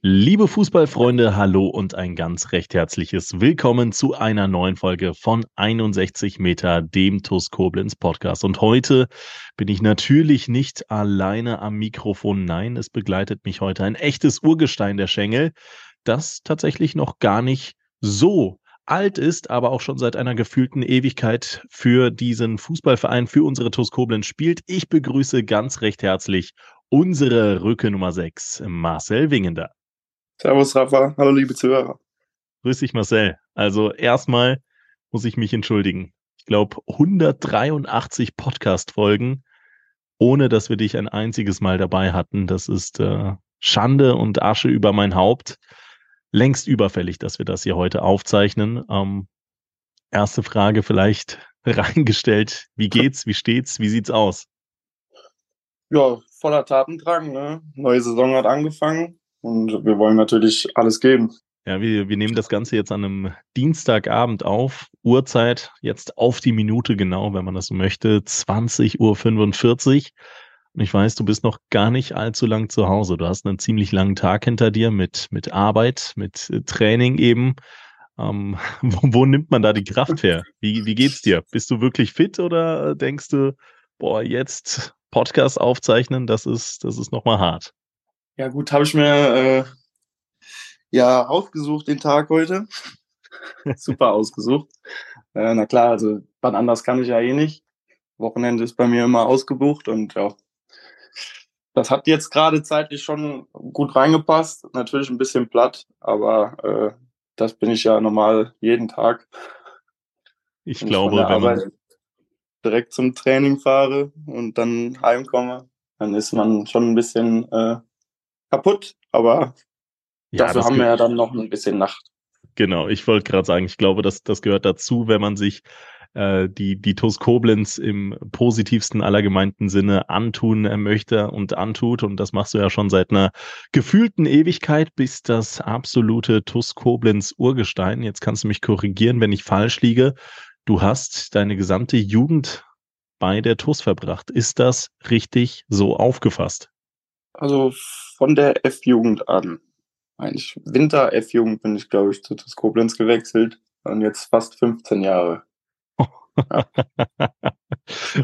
Liebe Fußballfreunde, hallo und ein ganz recht herzliches Willkommen zu einer neuen Folge von 61 Meter, dem TUS Koblenz Podcast. Und heute bin ich natürlich nicht alleine am Mikrofon. Nein, es begleitet mich heute ein echtes Urgestein der Schengel, das tatsächlich noch gar nicht so alt ist, aber auch schon seit einer gefühlten Ewigkeit für diesen Fußballverein, für unsere TUS Koblenz spielt. Ich begrüße ganz recht herzlich unsere Rücke Nummer 6, Marcel Wingender. Servus, Rafa. Hallo, liebe Zuhörer. Grüß dich, Marcel. Also erstmal muss ich mich entschuldigen. Ich glaube, 183 Podcast-Folgen, ohne dass wir dich ein einziges Mal dabei hatten. Das ist äh, Schande und Asche über mein Haupt. Längst überfällig, dass wir das hier heute aufzeichnen. Ähm, erste Frage vielleicht reingestellt. Wie geht's? Wie steht's? Wie sieht's aus? Ja, voller Tatendrang. Ne? Neue Saison hat angefangen. Und wir wollen natürlich alles geben. Ja, wir, wir nehmen das Ganze jetzt an einem Dienstagabend auf. Uhrzeit jetzt auf die Minute genau, wenn man das so möchte. 20.45 Uhr. Und ich weiß, du bist noch gar nicht allzu lang zu Hause. Du hast einen ziemlich langen Tag hinter dir mit, mit Arbeit, mit äh, Training eben. Ähm, wo, wo nimmt man da die Kraft her? Wie, wie geht's dir? Bist du wirklich fit oder denkst du, boah, jetzt Podcast aufzeichnen, das ist, das ist nochmal hart? Ja, gut, habe ich mir äh, ja ausgesucht den Tag heute. Super ausgesucht. Äh, na klar, also wann anders kann ich ja eh nicht. Wochenende ist bei mir immer ausgebucht und ja, das hat jetzt gerade zeitlich schon gut reingepasst. Natürlich ein bisschen platt, aber äh, das bin ich ja normal jeden Tag. Ich wenn glaube, ich wenn man direkt zum Training fahre und dann heimkomme, dann ist man schon ein bisschen äh, kaputt, aber ja, dafür haben wir ja dann noch ein bisschen Nacht. Genau, ich wollte gerade sagen, ich glaube, das, das gehört dazu, wenn man sich äh, die, die TUS Koblenz im positivsten aller gemeinten Sinne antun möchte und antut. Und das machst du ja schon seit einer gefühlten Ewigkeit, bis das absolute TUS Koblenz Urgestein. Jetzt kannst du mich korrigieren, wenn ich falsch liege. Du hast deine gesamte Jugend bei der TUS verbracht. Ist das richtig so aufgefasst? Also von der F-Jugend an. Eigentlich Winter F-Jugend bin ich, glaube ich, zu TuS Koblenz gewechselt. Und jetzt fast 15 Jahre. Ja.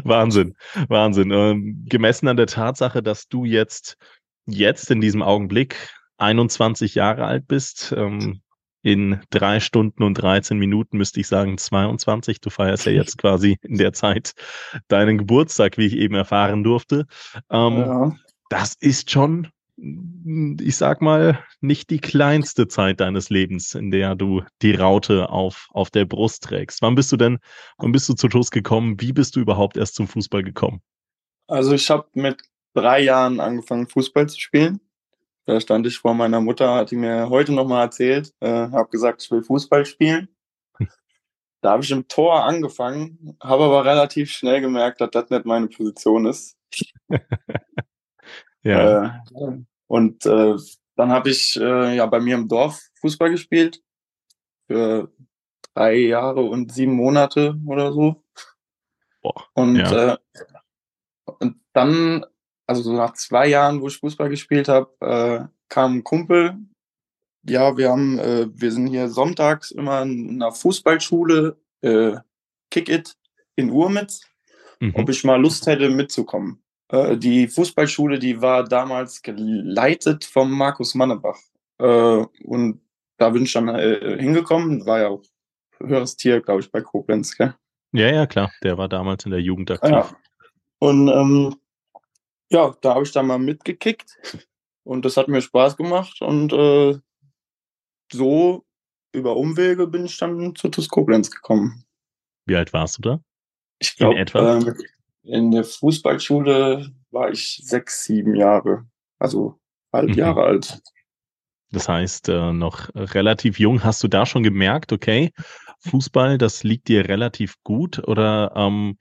Wahnsinn, Wahnsinn. Ähm, gemessen an der Tatsache, dass du jetzt, jetzt in diesem Augenblick 21 Jahre alt bist, ähm, in drei Stunden und 13 Minuten müsste ich sagen 22. Du feierst ja jetzt quasi in der Zeit deinen Geburtstag, wie ich eben erfahren durfte. Ähm, ja das ist schon, ich sag mal, nicht die kleinste Zeit deines Lebens, in der du die Raute auf, auf der Brust trägst. Wann bist du denn, wann bist du zu TuS gekommen? Wie bist du überhaupt erst zum Fußball gekommen? Also ich habe mit drei Jahren angefangen, Fußball zu spielen. Da stand ich vor meiner Mutter, hat die mir heute nochmal erzählt, äh, habe gesagt, ich will Fußball spielen. Da habe ich im Tor angefangen, habe aber relativ schnell gemerkt, dass das nicht meine Position ist. Ja. Äh, und äh, dann habe ich äh, ja bei mir im Dorf Fußball gespielt für drei Jahre und sieben Monate oder so. Boah, und, ja. äh, und dann, also so nach zwei Jahren, wo ich Fußball gespielt habe, äh, kam ein Kumpel. Ja, wir haben, äh, wir sind hier sonntags immer in einer Fußballschule, äh, Kick It in Urmitz, mhm. ob ich mal Lust hätte mitzukommen. Äh, die Fußballschule, die war damals geleitet vom Markus Mannebach. Äh, und da bin ich dann äh, hingekommen, war ja auch höheres Tier, glaube ich, bei Koblenz, gell? Ja, ja, klar. Der war damals in der Jugend aktiv. Ja. Und ähm, ja, da habe ich dann mal mitgekickt und das hat mir Spaß gemacht und äh, so über Umwege bin ich dann zu TuS Koblenz gekommen. Wie alt warst du da? Ich glaube, äh, in der Fußballschule war ich sechs, sieben Jahre, also halb mhm. Jahre alt. Das heißt, äh, noch relativ jung. Hast du da schon gemerkt, okay, Fußball, das liegt dir relativ gut? Oder ähm,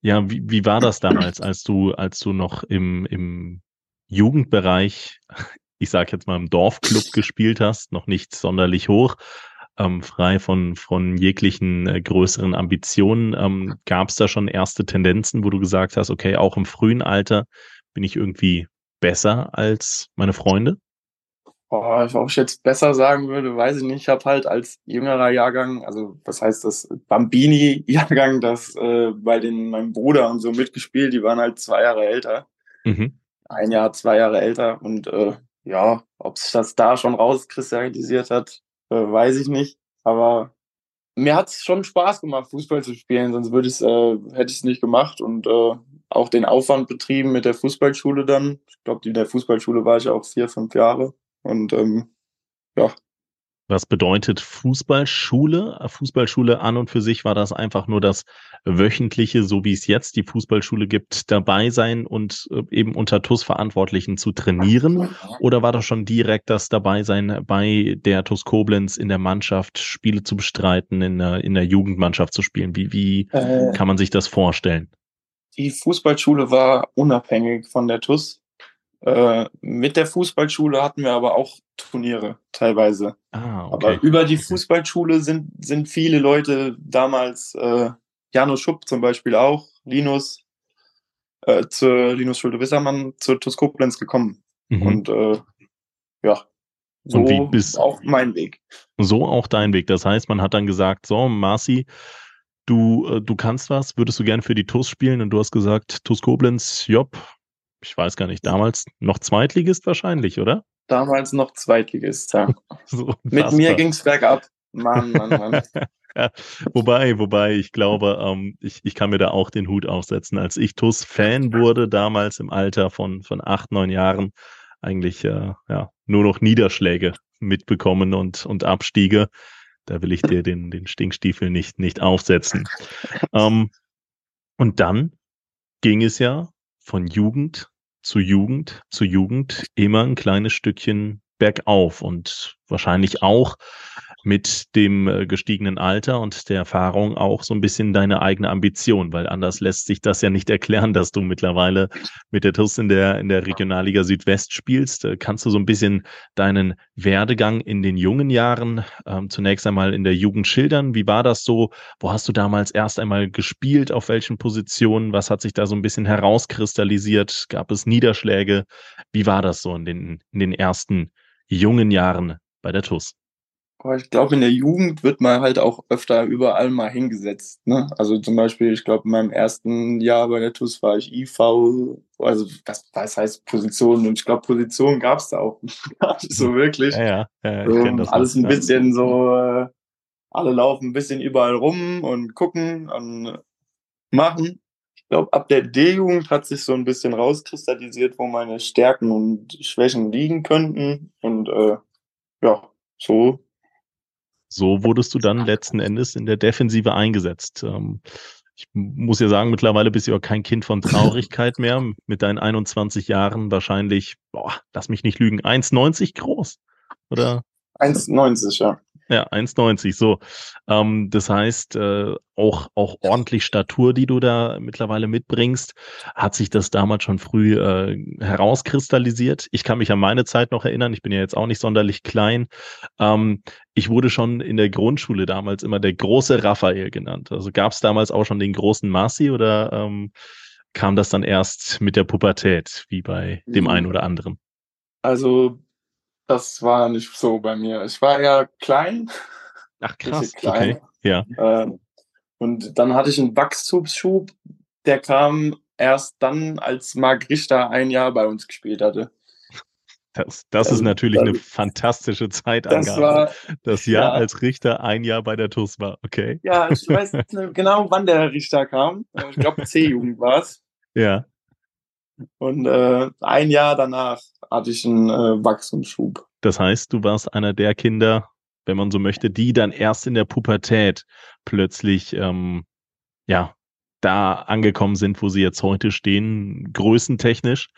ja, wie, wie war das damals, als du, als du noch im, im Jugendbereich, ich sag jetzt mal im Dorfclub gespielt hast, noch nicht sonderlich hoch, ähm, frei von, von jeglichen äh, größeren Ambitionen. Ähm, Gab es da schon erste Tendenzen, wo du gesagt hast, okay, auch im frühen Alter bin ich irgendwie besser als meine Freunde? Oh, ob ich jetzt besser sagen würde, weiß ich nicht. Ich habe halt als jüngerer Jahrgang, also was heißt das Bambini-Jahrgang, das äh, bei den meinem Bruder und so mitgespielt. Die waren halt zwei Jahre älter, mhm. ein Jahr, zwei Jahre älter und äh, ja, ob sich das da schon rauskristallisiert hat, äh, weiß ich nicht. Aber mir hat es schon Spaß gemacht, Fußball zu spielen, sonst würde ich äh, hätte ich es nicht gemacht und äh, auch den Aufwand betrieben mit der Fußballschule dann. Ich glaube, in der Fußballschule war ich auch vier, fünf Jahre. Und ähm, ja. Was bedeutet Fußballschule? Fußballschule an und für sich war das einfach nur das wöchentliche, so wie es jetzt die Fußballschule gibt, dabei sein und äh, eben unter TUS-Verantwortlichen zu trainieren? Oder war das schon direkt das Dabeisein bei der TUS Koblenz in der Mannschaft, Spiele zu bestreiten, in der, in der Jugendmannschaft zu spielen? Wie, wie äh, kann man sich das vorstellen? Die Fußballschule war unabhängig von der TUS. Äh, mit der Fußballschule hatten wir aber auch Turniere teilweise. Ah, okay. Aber über die Fußballschule sind, sind viele Leute damals, äh, Jano Schupp zum Beispiel auch, Linus, äh, zur Linus Schulte-Wissermann zur TuS Koblenz gekommen. Mhm. Und äh, ja, so Und wie bist, auch mein Weg. So auch dein Weg. Das heißt, man hat dann gesagt, so, Marci, du, äh, du kannst was, würdest du gern für die TUS spielen? Und du hast gesagt, TUS Koblenz, jopp, ich weiß gar nicht, damals noch Zweitligist wahrscheinlich, oder? Damals noch Zweitligist, ja. so Mit mir ging es bergab. Mann, Mann, Mann. ja, wobei, wobei, ich glaube, ähm, ich, ich kann mir da auch den Hut aufsetzen. Als ich TUS-Fan wurde, damals im Alter von, von acht, neun Jahren, eigentlich äh, ja, nur noch Niederschläge mitbekommen und, und Abstiege. Da will ich dir den, den Stinkstiefel nicht, nicht aufsetzen. ähm, und dann ging es ja von Jugend zu Jugend zu Jugend immer ein kleines Stückchen bergauf und wahrscheinlich auch mit dem äh, gestiegenen Alter und der Erfahrung auch so ein bisschen deine eigene Ambition, weil anders lässt sich das ja nicht erklären, dass du mittlerweile mit der TUS in der, in der Regionalliga Südwest spielst. Äh, kannst du so ein bisschen deinen Werdegang in den jungen Jahren ähm, zunächst einmal in der Jugend schildern? Wie war das so? Wo hast du damals erst einmal gespielt? Auf welchen Positionen? Was hat sich da so ein bisschen herauskristallisiert? Gab es Niederschläge? Wie war das so in den, in den ersten jungen Jahren bei der TUS? Aber ich glaube, in der Jugend wird man halt auch öfter überall mal hingesetzt. Ne? Also zum Beispiel, ich glaube, in meinem ersten Jahr bei der TUS war ich IV, also was, was heißt Position? Und ich glaube, Positionen gab es da auch gar nicht so wirklich. Ja, ja, ja ich ähm, das Alles ein bisschen so, äh, alle laufen ein bisschen überall rum und gucken und machen. Ich glaube, ab der D-Jugend hat sich so ein bisschen rauskristallisiert, wo meine Stärken und Schwächen liegen könnten. Und äh, ja, so so wurdest du dann letzten Endes in der Defensive eingesetzt. Ähm, ich muss ja sagen, mittlerweile bist du ja kein Kind von Traurigkeit mehr. Mit deinen 21 Jahren wahrscheinlich, boah, lass mich nicht lügen, 1,90 groß. Oder? 1,90, ja. Ja, 1,90 so. Ähm, das heißt, äh, auch, auch ordentlich Statur, die du da mittlerweile mitbringst. Hat sich das damals schon früh äh, herauskristallisiert? Ich kann mich an meine Zeit noch erinnern. Ich bin ja jetzt auch nicht sonderlich klein. Ähm, ich wurde schon in der Grundschule damals immer der große Raphael genannt. Also gab es damals auch schon den großen Marci oder ähm, kam das dann erst mit der Pubertät, wie bei dem mhm. einen oder anderen? Also das war nicht so bei mir. Ich war ja klein. Ach krass, klein. okay. Ja. Ähm, und dann hatte ich einen Wachstumsschub, der kam erst dann, als Marc Richter ein Jahr bei uns gespielt hatte. Das, das ist also, natürlich das, eine fantastische Zeitangabe. Das, war, das Jahr, ja. als Richter ein Jahr bei der TUS war, okay. Ja, ich weiß nicht genau, wann der Richter kam. Ich glaube, C-Jugend war es. Ja. Und äh, ein Jahr danach hatte ich einen äh, Wachstumsschub. Das heißt, du warst einer der Kinder, wenn man so möchte, die dann erst in der Pubertät plötzlich ähm, ja da angekommen sind, wo sie jetzt heute stehen, größentechnisch.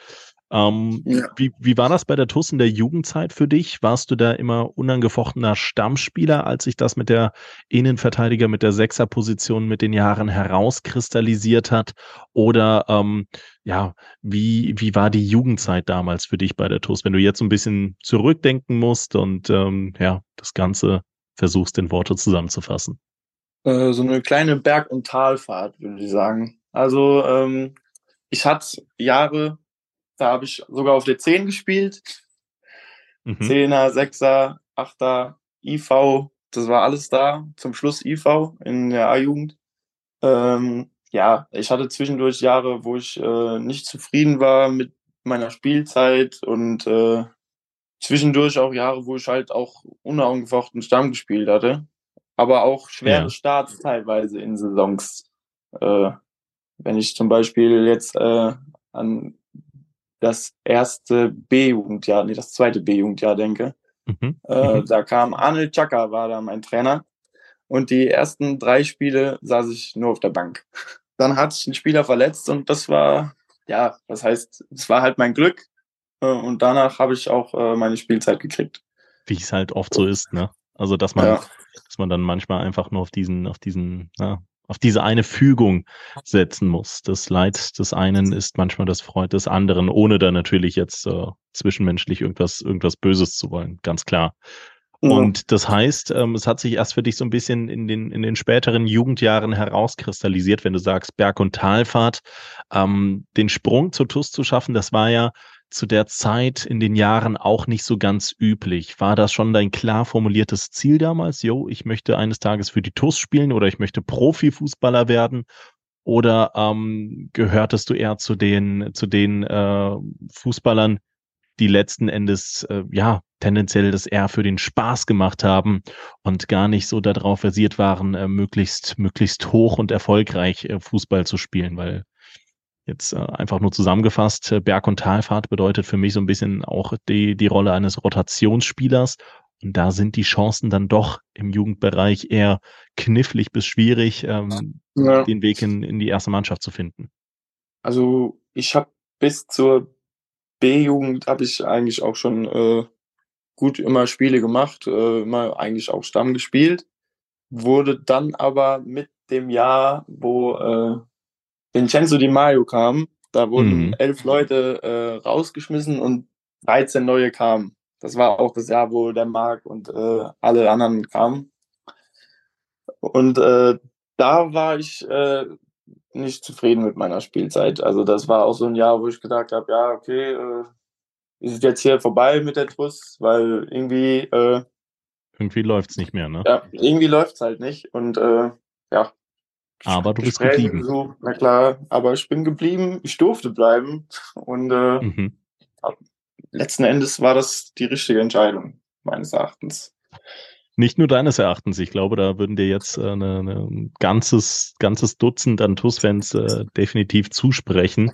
Ähm, ja. wie, wie war das bei der TUS in der Jugendzeit für dich? Warst du da immer unangefochtener Stammspieler, als sich das mit der Innenverteidiger, mit der Sechserposition mit den Jahren herauskristallisiert hat? Oder ähm, ja, wie, wie war die Jugendzeit damals für dich bei der TUS, wenn du jetzt ein bisschen zurückdenken musst und ähm, ja, das Ganze versuchst in Worte zusammenzufassen? Äh, so eine kleine Berg- und Talfahrt, würde ich sagen. Also ähm, ich hatte Jahre, da habe ich sogar auf der 10 gespielt. Mhm. 10er, 6er, 8er, IV, das war alles da. Zum Schluss IV in der A-Jugend. Ähm, ja, ich hatte zwischendurch Jahre, wo ich äh, nicht zufrieden war mit meiner Spielzeit und äh, zwischendurch auch Jahre, wo ich halt auch unangefochten Stamm gespielt hatte. Aber auch schwere ja. Starts teilweise in Saisons. Äh, wenn ich zum Beispiel jetzt äh, an das erste B-Jugendjahr, nee, das zweite B-Jugendjahr denke, mhm. Äh, mhm. da kam Arnold Chaka, war da mein Trainer. Und die ersten drei Spiele saß ich nur auf der Bank. Dann hat sich ein Spieler verletzt und das war, ja, das heißt, es war halt mein Glück. Äh, und danach habe ich auch äh, meine Spielzeit gekriegt. Wie es halt oft so ist, ne? Also, dass man, ja. dass man dann manchmal einfach nur auf diesen, auf diesen, na, auf diese eine Fügung setzen muss. Das Leid des einen ist manchmal das Freud des anderen, ohne da natürlich jetzt äh, zwischenmenschlich irgendwas, irgendwas Böses zu wollen, ganz klar. Ja. Und das heißt, ähm, es hat sich erst für dich so ein bisschen in den, in den späteren Jugendjahren herauskristallisiert, wenn du sagst Berg- und Talfahrt. Ähm, den Sprung zur TUS zu schaffen, das war ja zu der Zeit in den Jahren auch nicht so ganz üblich. War das schon dein klar formuliertes Ziel damals? Jo, ich möchte eines Tages für die TUS spielen oder ich möchte Profifußballer werden? Oder ähm, gehörtest du eher zu den, zu den äh, Fußballern, die letzten Endes äh, ja tendenziell das eher für den Spaß gemacht haben und gar nicht so darauf versiert waren, äh, möglichst, möglichst hoch und erfolgreich äh, Fußball zu spielen, weil Jetzt äh, einfach nur zusammengefasst, äh, Berg- und Talfahrt bedeutet für mich so ein bisschen auch die, die Rolle eines Rotationsspielers. Und da sind die Chancen dann doch im Jugendbereich eher knifflig bis schwierig, ähm, ja. den Weg in, in die erste Mannschaft zu finden. Also ich habe bis zur B-Jugend habe ich eigentlich auch schon äh, gut immer Spiele gemacht, äh, immer eigentlich auch Stamm gespielt. Wurde dann aber mit dem Jahr, wo äh, Vincenzo Di Maio kam, da wurden mhm. elf Leute äh, rausgeschmissen und 13 neue kamen. Das war auch das Jahr, wo der Marc und äh, alle anderen kamen. Und äh, da war ich äh, nicht zufrieden mit meiner Spielzeit. Also das war auch so ein Jahr, wo ich gedacht habe, ja, okay, äh, ist jetzt hier vorbei mit der Truss, weil irgendwie äh, irgendwie läuft's nicht mehr, ne? Ja, irgendwie läuft's halt nicht. Und äh, ja, aber du bist geblieben. So, na klar, aber ich bin geblieben, ich durfte bleiben. Und äh, mhm. letzten Endes war das die richtige Entscheidung, meines Erachtens. Nicht nur deines Erachtens, ich glaube, da würden dir jetzt äh, eine, eine ein ganzes, ganzes Dutzend an TUS-Fans äh, definitiv zusprechen.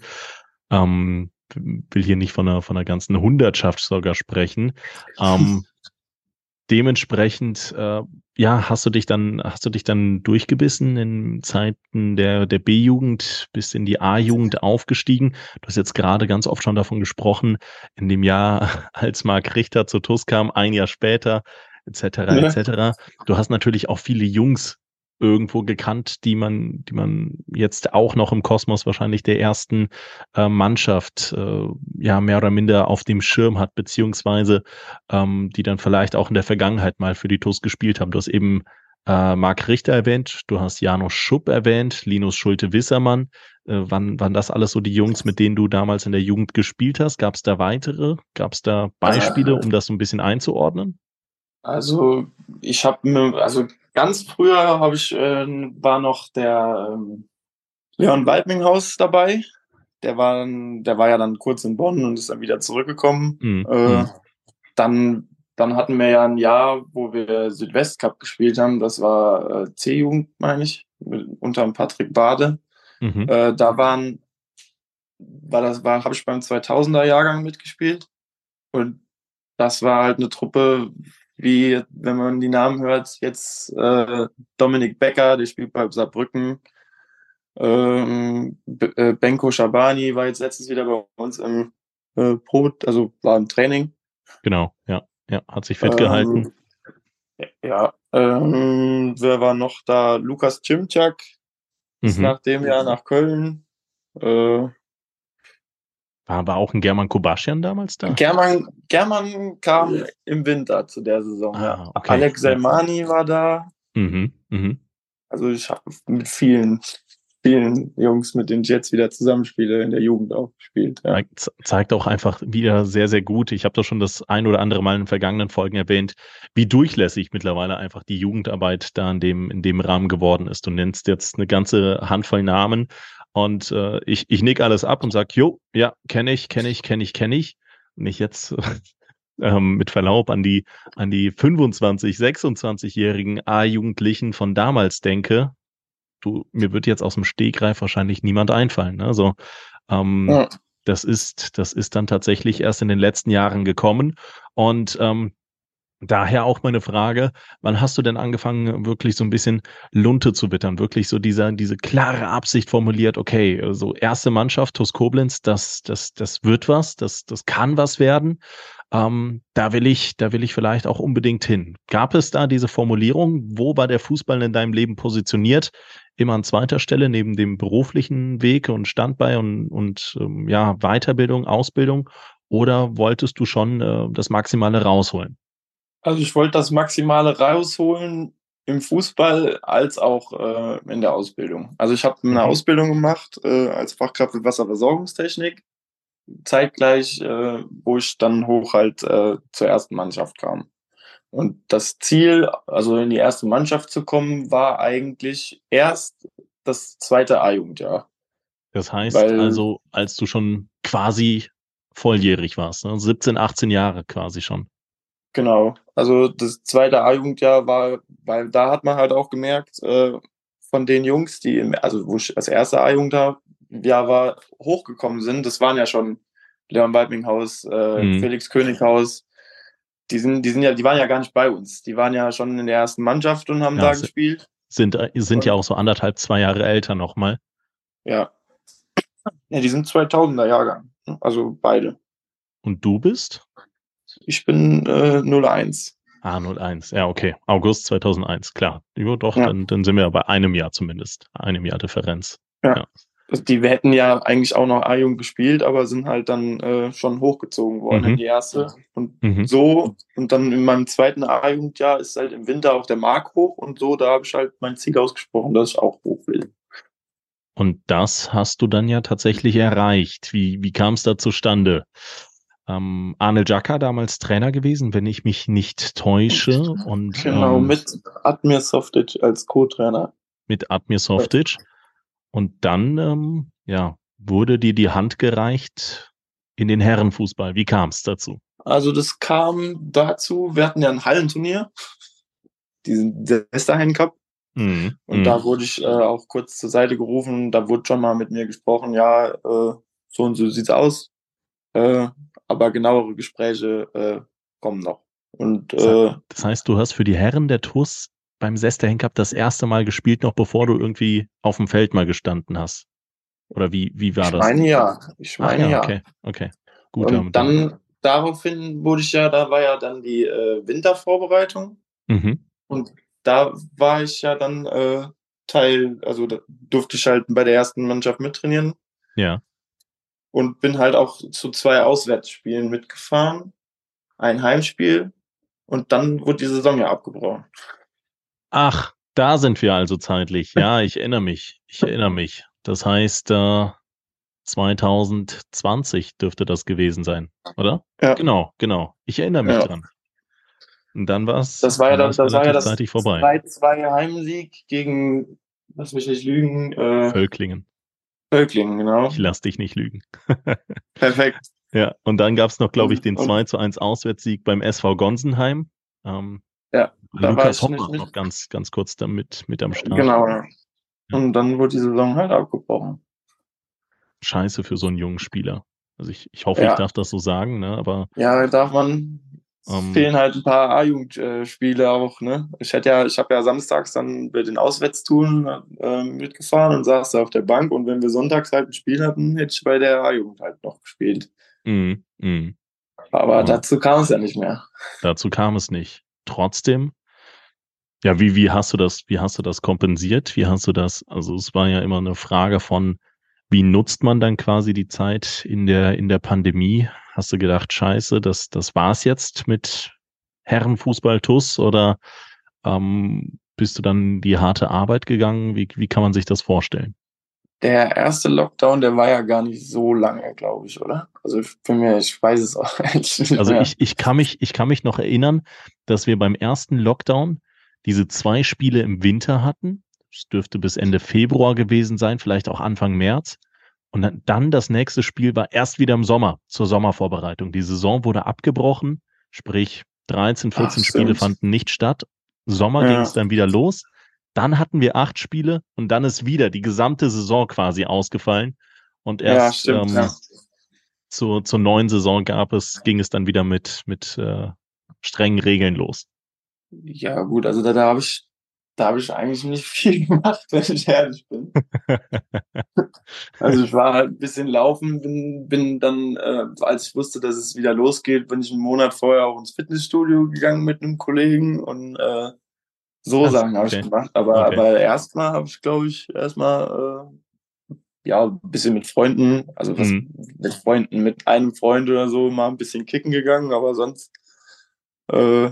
Ähm, will hier nicht von einer, von einer ganzen Hundertschaft sogar sprechen. Ähm, dementsprechend, äh, ja, hast du dich dann, hast du dich dann durchgebissen in Zeiten der, der B-Jugend bis in die A-Jugend aufgestiegen? Du hast jetzt gerade ganz oft schon davon gesprochen, in dem Jahr, als Marc Richter zu TUS kam, ein Jahr später, etc., etc. Du hast natürlich auch viele Jungs irgendwo gekannt, die man, die man jetzt auch noch im Kosmos wahrscheinlich der ersten äh, Mannschaft äh, ja mehr oder minder auf dem Schirm hat, beziehungsweise ähm, die dann vielleicht auch in der Vergangenheit mal für die TUS gespielt haben. Du hast eben äh, Marc Richter erwähnt, du hast Janos Schupp erwähnt, Linus Schulte-Wissermann. Äh, wann waren das alles so die Jungs, mit denen du damals in der Jugend gespielt hast? Gab es da weitere? Gab es da Beispiele, um das so ein bisschen einzuordnen? Also ich habe mir, also ganz früher habe ich, äh, war noch der ähm, Leon Waldminghaus dabei. Der war, der war ja dann kurz in Bonn und ist dann wieder zurückgekommen. Mhm. Äh, mhm. dann, dann hatten wir ja ein Jahr, wo wir Südwestcup gespielt haben. Das war äh, C-Jugend, meine ich, mit, unter Patrick Bade. Mhm. Äh, da waren, war das, war, habe ich beim 2000er Jahrgang mitgespielt. Und das war halt eine Truppe, wie, wenn man die Namen hört, jetzt äh, Dominik Becker, der spielt bei Saarbrücken. Ähm, äh, Benko Schabani war jetzt letztens wieder bei uns im, äh, Probe, also war im Training. Genau, ja. Ja, hat sich fit gehalten. Ähm, ja, ähm, wer war noch da? Lukas Cimczak ist mhm. nach dem Jahr nach Köln. Äh, war, war auch ein German Kubaschian damals da? German, German kam im Winter zu der Saison. Ah, okay. Alex Selmani war da. Mhm, mhm. Also ich habe mit vielen vielen Jungs, mit denen ich jetzt wieder zusammenspiele, in der Jugend auch gespielt. Ja. Zeigt auch einfach wieder sehr, sehr gut. Ich habe das schon das ein oder andere Mal in vergangenen Folgen erwähnt, wie durchlässig mittlerweile einfach die Jugendarbeit da in dem, in dem Rahmen geworden ist. Du nennst jetzt eine ganze Handvoll Namen und äh, ich, ich nick alles ab und sag, jo, ja, kenne ich, kenne ich, kenne ich, kenne ich. Und ich jetzt ähm, mit Verlaub an die, an die 25, 26-jährigen A-Jugendlichen von damals denke, du, mir wird jetzt aus dem Stegreif wahrscheinlich niemand einfallen. Ne? Also ähm, ja. das ist, das ist dann tatsächlich erst in den letzten Jahren gekommen. Und ähm, Daher auch meine Frage, wann hast du denn angefangen, wirklich so ein bisschen Lunte zu wittern? Wirklich so dieser, diese klare Absicht formuliert, okay, so erste Mannschaft, TuS Koblenz, das, das, das wird was, das, das kann was werden. Ähm, da will ich, da will ich vielleicht auch unbedingt hin. Gab es da diese Formulierung? Wo war der Fußball in deinem Leben positioniert? Immer an zweiter Stelle neben dem beruflichen Weg und Standbei und, und ähm, ja, Weiterbildung, Ausbildung? Oder wolltest du schon äh, das Maximale rausholen? Also ich wollte das Maximale rausholen im Fußball als auch äh, in der Ausbildung. Also ich habe eine mhm. Ausbildung gemacht äh, als Fachkraft für Wasserversorgungstechnik, zeitgleich, äh, wo ich dann hoch halt äh, zur ersten Mannschaft kam. Und das Ziel, also in die erste Mannschaft zu kommen, war eigentlich erst das zweite A-Jugendjahr. Das heißt Weil, also, als du schon quasi volljährig warst, ne? 17, 18 Jahre quasi schon. Genau. Also das zweite A-Jugendjahr war, weil da hat man halt auch gemerkt, äh, von den Jungs, die, im, also wo ich als erster A-Jugendjahr war, hochgekommen sind, das waren ja schon Leon Weibinghaus, äh, mhm. Felix Könighaus, die sind, die sind ja, die waren ja gar nicht bei uns. Die waren ja schon in der ersten Mannschaft und haben ja, da sind, gespielt. Sind, äh, sind ja auch so anderthalb, zwei Jahre älter nochmal. Ja. Ja, die sind 2000er Jahrgang. Also beide. Und du bist? Ich bin äh, 01. Ah, 01. Ja, okay. August 2001, klar. Jo, doch, ja. dann, dann sind wir bei einem Jahr zumindest. Einem Jahr Differenz. Ja. ja. Also die wir hätten ja eigentlich auch noch A-Jung gespielt, aber sind halt dann äh, schon hochgezogen worden mhm. in die erste. Und mhm. so, und dann in meinem zweiten A-Jugendjahr ist halt im Winter auch der Mark hoch und so, da habe ich halt mein Ziel ausgesprochen, dass ich auch hoch will. Und das hast du dann ja tatsächlich erreicht. Wie, wie kam es da zustande? Ähm, Arne Jaka damals Trainer gewesen, wenn ich mich nicht täusche. Und, genau, ähm, mit Admir Softic als Co-Trainer. Mit Admir Softic. Und dann, ähm, ja, wurde dir die Hand gereicht in den Herrenfußball. Wie kam es dazu? Also das kam dazu, wir hatten ja ein Hallenturnier, diesen Westerhain Cup. Mhm. Und mhm. da wurde ich äh, auch kurz zur Seite gerufen. Da wurde schon mal mit mir gesprochen, ja, äh, so und so sieht's aus. Äh, aber genauere Gespräche äh, kommen noch. Und, äh, das heißt, du hast für die Herren der TUS beim Sester Cup das erste Mal gespielt, noch bevor du irgendwie auf dem Feld mal gestanden hast. Oder wie, wie war das? Ich meine ja. Ich meine ah, ja, ja. Okay, okay. Gut. Und dann daraufhin wurde ich ja, da war ja dann die äh, Wintervorbereitung. Mhm. Und da war ich ja dann äh, Teil, also da durfte ich halt bei der ersten Mannschaft mittrainieren. Ja und bin halt auch zu zwei Auswärtsspielen mitgefahren. Ein Heimspiel und dann wurde die Saison ja abgebrochen. Ach, da sind wir also zeitlich. Ja, ich erinnere mich. Ich erinnere mich. Das heißt, äh, 2020 dürfte das gewesen sein, oder? Ja. Genau, genau. Ich erinnere mich ja. dran. Und dann war es das war ja, das, das war ja das vorbei. 2-2 Heimsieg gegen, lass mich nicht lügen, äh, Völklingen. Völklingen, genau. Ich lass dich nicht lügen. Perfekt. Ja, und dann gab es noch, glaube ich, den 2 zu 1 Auswärtssieg beim SV Gonsenheim. Ähm, ja, da Lukas war Hoffmann noch ganz, ganz kurz damit mit am Start. Genau, ja. Und dann wurde die Saison halt abgebrochen. Scheiße für so einen jungen Spieler. Also ich, ich hoffe, ja. ich darf das so sagen, ne? Aber. Ja, darf man. Ähm, fehlen halt ein paar A-Jugendspiele auch, ne? Ich hätte ja, ich habe ja samstags dann bei den Auswärtstouren äh, mitgefahren und saß da auf der Bank und wenn wir sonntags halt ein Spiel hatten, hätte ich bei der A-Jugend halt noch gespielt. Mhm. Mhm. Aber Und dazu kam es ja nicht mehr. Dazu kam es nicht. Trotzdem, ja, wie, wie hast du das, wie hast du das kompensiert? Wie hast du das, also es war ja immer eine Frage von, wie nutzt man dann quasi die Zeit in der, in der Pandemie? Hast du gedacht, scheiße, das, das war's jetzt mit Herrenfußball TUS oder ähm, bist du dann die harte Arbeit gegangen? Wie, wie kann man sich das vorstellen? Der erste Lockdown, der war ja gar nicht so lange, glaube ich, oder? Also ich bin mir, ich weiß es auch nicht. Also ich, ich kann mich, ich kann mich noch erinnern, dass wir beim ersten Lockdown diese zwei Spiele im Winter hatten. Es dürfte bis Ende Februar gewesen sein, vielleicht auch Anfang März. Und dann das nächste Spiel war erst wieder im Sommer, zur Sommervorbereitung. Die Saison wurde abgebrochen, sprich 13, 14 Ach, Spiele fanden nicht statt. Sommer ja. ging es dann wieder los. Dann hatten wir acht Spiele und dann ist wieder die gesamte Saison quasi ausgefallen. Und erst ja, stimmt, ähm, ja. zur, zur neuen Saison gab es, ging es dann wieder mit, mit äh, strengen Regeln los. Ja, gut, also da, da habe ich, da habe ich eigentlich nicht viel gemacht, wenn ich ehrlich bin. also ich war halt ein bisschen laufen, bin, bin dann, äh, als ich wusste, dass es wieder losgeht, bin ich einen Monat vorher auch ins Fitnessstudio gegangen mit einem Kollegen und äh, so Ach, Sachen habe okay. ich gemacht. Aber, okay. aber erstmal habe ich, glaube ich, erstmal äh, ja, ein bisschen mit Freunden, also was, mhm. mit Freunden, mit einem Freund oder so mal ein bisschen kicken gegangen, aber sonst äh,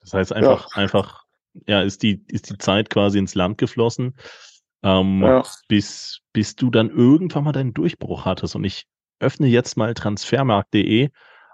das heißt einfach, ja. einfach, ja, ist die, ist die Zeit quasi ins Land geflossen, ähm, ja. bis, bis du dann irgendwann mal deinen Durchbruch hattest. Und ich öffne jetzt mal transfermarkt.de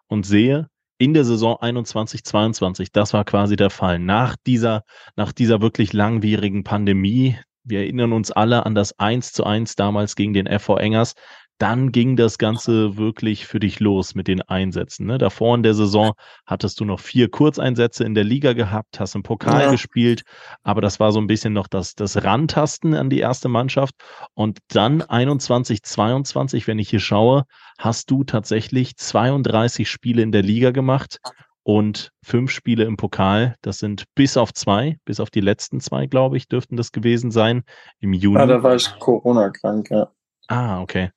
und sehe, in der Saison 21, 22, das war quasi der Fall. Nach dieser, nach dieser wirklich langwierigen Pandemie, wir erinnern uns alle an das 1 zu 1 damals gegen den FV Engers dann ging das Ganze wirklich für dich los mit den Einsätzen. Ne? Davor in der Saison hattest du noch vier Kurzeinsätze in der Liga gehabt, hast im Pokal ja. gespielt, aber das war so ein bisschen noch das, das Rantasten an die erste Mannschaft. Und dann 21, 22, wenn ich hier schaue, hast du tatsächlich 32 Spiele in der Liga gemacht und fünf Spiele im Pokal. Das sind bis auf zwei, bis auf die letzten zwei, glaube ich, dürften das gewesen sein im Juni. Ja, da war ich Corona-krank, ja. Ah, okay.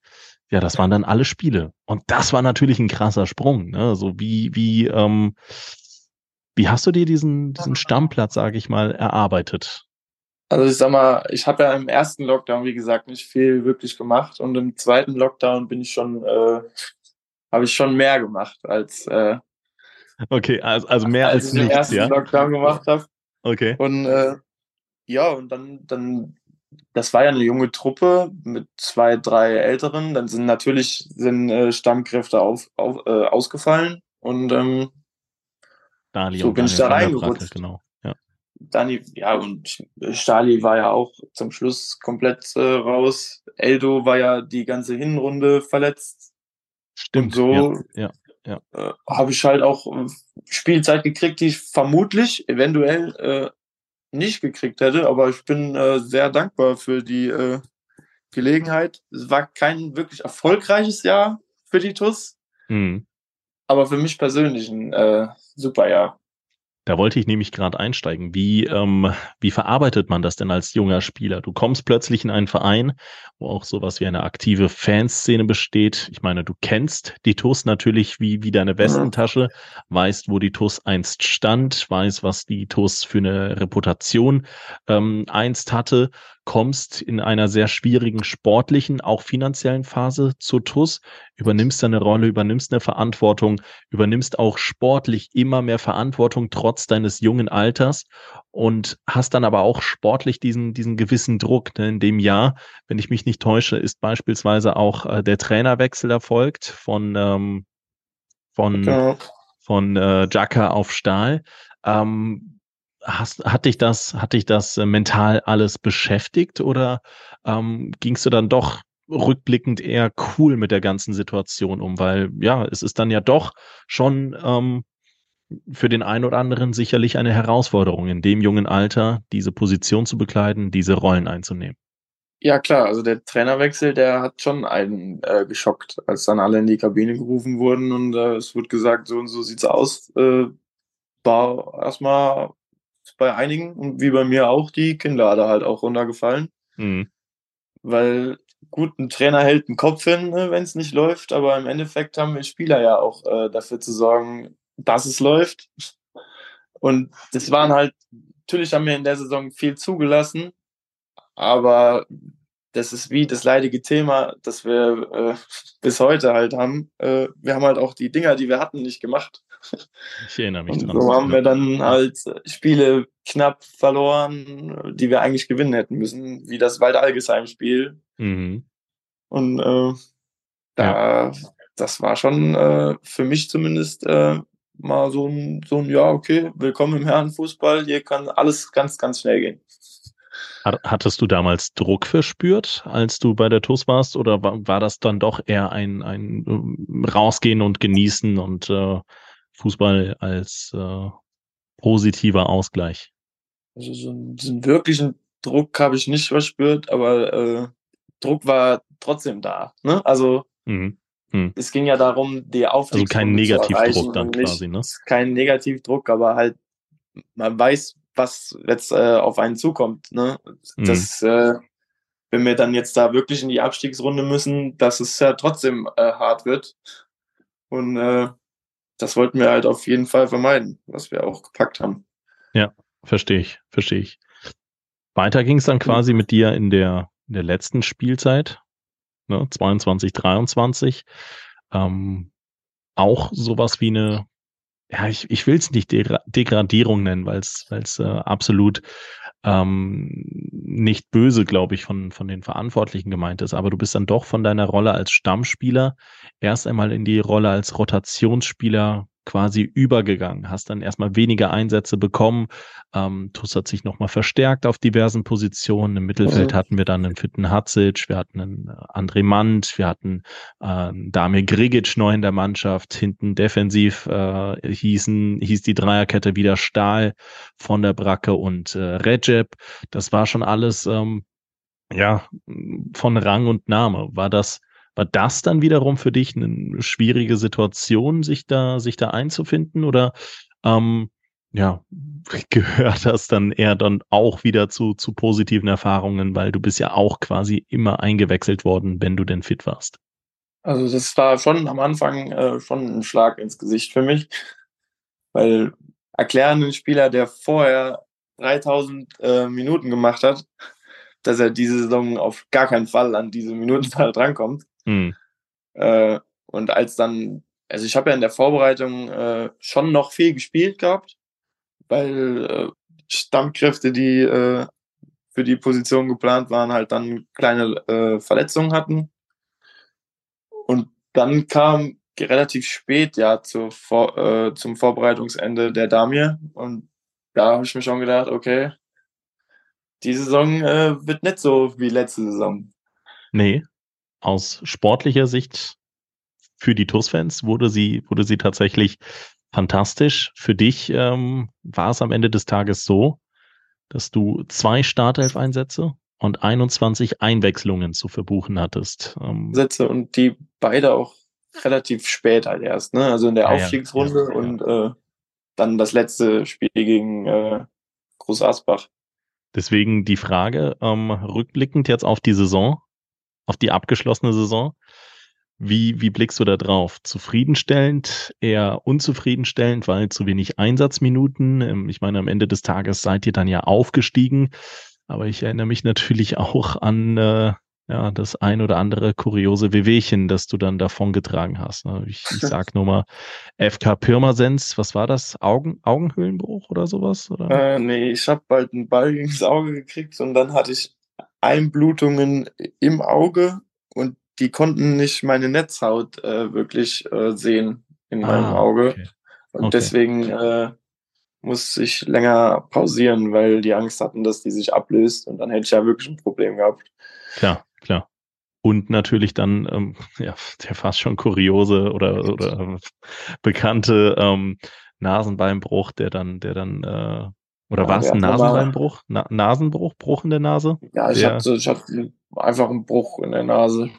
Ja, das waren dann alle Spiele. Und das war natürlich ein krasser Sprung. Ne? So wie, wie, ähm, wie hast du dir diesen, diesen Stammplatz, sage ich mal, erarbeitet? Also ich sag mal, ich habe ja im ersten Lockdown, wie gesagt, nicht viel wirklich gemacht. Und im zweiten Lockdown bin ich schon, äh, habe ich schon mehr gemacht als äh, Okay, also, also mehr als, als ich nichts, im ersten ja? Lockdown gemacht habe. Okay. Und äh, ja, und dann, dann das war ja eine junge Truppe mit zwei, drei Älteren. Dann sind natürlich sind, äh, Stammkräfte auf, auf, äh, ausgefallen und ähm, Dali so bin Daniel ich da reingerutscht. Genau. Ja. Dani, ja, und Stali war ja auch zum Schluss komplett äh, raus. Eldo war ja die ganze Hinrunde verletzt. Stimmt. Und so ja, ja, ja. Äh, habe ich halt auch äh, Spielzeit gekriegt, die ich vermutlich, eventuell äh, nicht gekriegt hätte, aber ich bin äh, sehr dankbar für die äh, Gelegenheit. Es war kein wirklich erfolgreiches Jahr für die TUS, mhm. aber für mich persönlich ein äh, super Jahr. Da wollte ich nämlich gerade einsteigen. Wie, ähm, wie verarbeitet man das denn als junger Spieler? Du kommst plötzlich in einen Verein, wo auch sowas wie eine aktive Fanszene besteht. Ich meine, du kennst die TUS natürlich wie, wie deine Westentasche, weißt, wo die TUS einst stand, weißt, was die TUS für eine Reputation ähm, einst hatte kommst in einer sehr schwierigen sportlichen, auch finanziellen Phase zur TUS, übernimmst eine Rolle, übernimmst eine Verantwortung, übernimmst auch sportlich immer mehr Verantwortung trotz deines jungen Alters und hast dann aber auch sportlich diesen, diesen gewissen Druck. Ne? In dem Jahr, wenn ich mich nicht täusche, ist beispielsweise auch äh, der Trainerwechsel erfolgt von, ähm, von, okay. von äh, Jacka auf Stahl. Ähm, hast, hat dich das, hat dich das äh, mental alles beschäftigt oder ähm, gingst du dann doch rückblickend eher cool mit der ganzen Situation um? Weil ja, es ist dann ja doch schon ähm, für den einen oder anderen sicherlich eine Herausforderung, in dem jungen Alter diese Position zu bekleiden, diese Rollen einzunehmen. Ja, klar, also der Trainerwechsel, der hat schon einen äh, geschockt, als dann alle in die Kabine gerufen wurden und äh, es wird gesagt, so und so sieht's aus. Äh, war erstmal bei einigen und wie bei mir auch die Kinnlade halt auch runtergefallen. Mhm. Weil gut, ein Trainer hält den Kopf hin, ne, wenn es nicht läuft, aber im Endeffekt haben wir Spieler ja auch äh, dafür zu sorgen, dass es läuft. Und das waren halt, natürlich haben wir in der Saison viel zugelassen, aber das ist wie das leidige Thema, das wir äh, bis heute halt haben. Äh, wir haben halt auch die Dinger, die wir hatten, nicht gemacht. Ich erinnere mich dran. So haben wir dann halt Spiele knapp verloren, die wir eigentlich gewinnen hätten müssen, wie das Waldalgesheim-Spiel. Mhm. Und äh, da, ja. das war schon äh, für mich zumindest äh, mal so ein, so ein, ja, okay, willkommen im Herrenfußball, hier kann alles ganz, ganz schnell gehen. Hattest du damals Druck verspürt, als du bei der TUS warst, oder war, war das dann doch eher ein, ein um, Rausgehen und Genießen und äh, Fußball als äh, positiver Ausgleich? Also so einen, so einen wirklichen Druck habe ich nicht verspürt, aber äh, Druck war trotzdem da. Ne? Also mhm. Hm. Es ging ja darum, die Aufstiegsrunde Also kein Negativdruck dann quasi, ne? Kein Negativdruck, aber halt, man weiß, was jetzt äh, auf einen zukommt. Ne? Mhm. Das, äh, wenn wir dann jetzt da wirklich in die Abstiegsrunde müssen, dass es ja trotzdem äh, hart wird. Und äh, das wollten wir halt auf jeden Fall vermeiden, was wir auch gepackt haben. Ja, verstehe ich, verstehe ich. Weiter ging es dann quasi mit dir in der, in der letzten Spielzeit, ne, 22, 23. Ähm, auch sowas wie eine ja, ich, ich will es nicht Degra Degradierung nennen, weil es äh, absolut ähm, nicht böse, glaube ich, von, von den Verantwortlichen gemeint ist. Aber du bist dann doch von deiner Rolle als Stammspieler erst einmal in die Rolle als Rotationsspieler quasi übergegangen, hast dann erstmal weniger Einsätze bekommen. Ähm, TUS hat sich nochmal verstärkt auf diversen Positionen. Im Mittelfeld ja. hatten wir dann einen fitten Hatzic, wir hatten einen äh, André Mand, wir hatten äh, Damir Grigic neu in der Mannschaft. Hinten defensiv äh, hießen, hieß die Dreierkette wieder Stahl von der Bracke und äh, Recep. Das war schon alles ähm, ja von Rang und Name. War das war das dann wiederum für dich eine schwierige Situation, sich da, sich da einzufinden? Oder ähm, ja, gehört das dann eher dann auch wieder zu, zu positiven Erfahrungen, weil du bist ja auch quasi immer eingewechselt worden, wenn du denn fit warst? Also das war schon am Anfang äh, schon ein Schlag ins Gesicht für mich, weil erklären einen Spieler, der vorher 3000 äh, Minuten gemacht hat, dass er diese Saison auf gar keinen Fall an diese Minutenzahl drankommt. Mhm. Äh, und als dann, also ich habe ja in der Vorbereitung äh, schon noch viel gespielt gehabt, weil äh, Stammkräfte, die äh, für die Position geplant waren, halt dann kleine äh, Verletzungen hatten. Und dann kam relativ spät ja zur Vor äh, zum Vorbereitungsende der Damir und da habe ich mir schon gedacht, okay, die Saison äh, wird nicht so wie letzte Saison. Nee, aus sportlicher Sicht für die TUS-Fans wurde sie, wurde sie tatsächlich fantastisch. Für dich ähm, war es am Ende des Tages so, dass du zwei Startelf-Einsätze und 21 Einwechslungen zu verbuchen hattest. Ähm, Sätze und die beide auch relativ spät halt erst, ne? Also in der ja, Aufstiegsrunde ja, ja, und äh, dann das letzte Spiel gegen äh, Groß Asbach. Deswegen die Frage, ähm, rückblickend jetzt auf die Saison, auf die abgeschlossene Saison. Wie, wie blickst du da drauf? Zufriedenstellend, eher unzufriedenstellend, weil zu wenig Einsatzminuten. Ähm, ich meine, am Ende des Tages seid ihr dann ja aufgestiegen. Aber ich erinnere mich natürlich auch an äh, ja, das ein oder andere kuriose Wehwehchen, das du dann davongetragen hast. Ne? Ich, ich sag nur mal FK Pirmasens, was war das? Augen, Augenhöhlenbruch oder sowas? Oder? Äh, nee, ich habe bald einen Ball ins Auge gekriegt und dann hatte ich Einblutungen im Auge und die konnten nicht meine Netzhaut äh, wirklich äh, sehen in meinem ah, Auge. Okay. Und okay. deswegen äh, musste ich länger pausieren, weil die Angst hatten, dass die sich ablöst und dann hätte ich ja wirklich ein Problem gehabt. Klar, klar. Und natürlich dann ähm, ja, der fast schon kuriose oder, oder bekannte ähm, Nasenbeinbruch, der dann, der dann äh, oder ja, war es ein Nasenbeinbruch? Na Nasenbruch? Bruch in der Nase? Ja, ich der, hatte, ich hatte einfach einen Bruch in der Nase.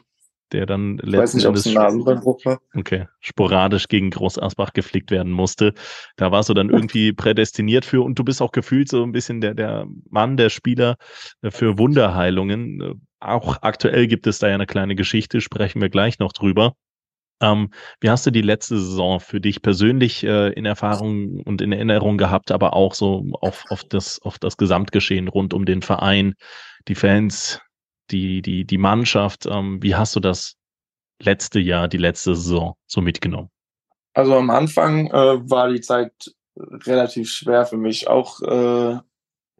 Der dann ich weiß nicht, ob es ein Nasenbeinbruch war. Okay, sporadisch gegen Groß Asbach geflickt werden musste. Da warst du dann irgendwie prädestiniert für und du bist auch gefühlt so ein bisschen der, der Mann, der Spieler für Wunderheilungen. auch aktuell gibt es da ja eine kleine Geschichte, sprechen wir gleich noch drüber. Ähm, wie hast du die letzte Saison für dich persönlich äh, in Erfahrung und in Erinnerung gehabt, aber auch so auf, auf, das, auf das Gesamtgeschehen rund um den Verein, die Fans, die, die, die Mannschaft? Ähm, wie hast du das letzte Jahr, die letzte Saison so mitgenommen? Also am Anfang äh, war die Zeit relativ schwer für mich, auch äh,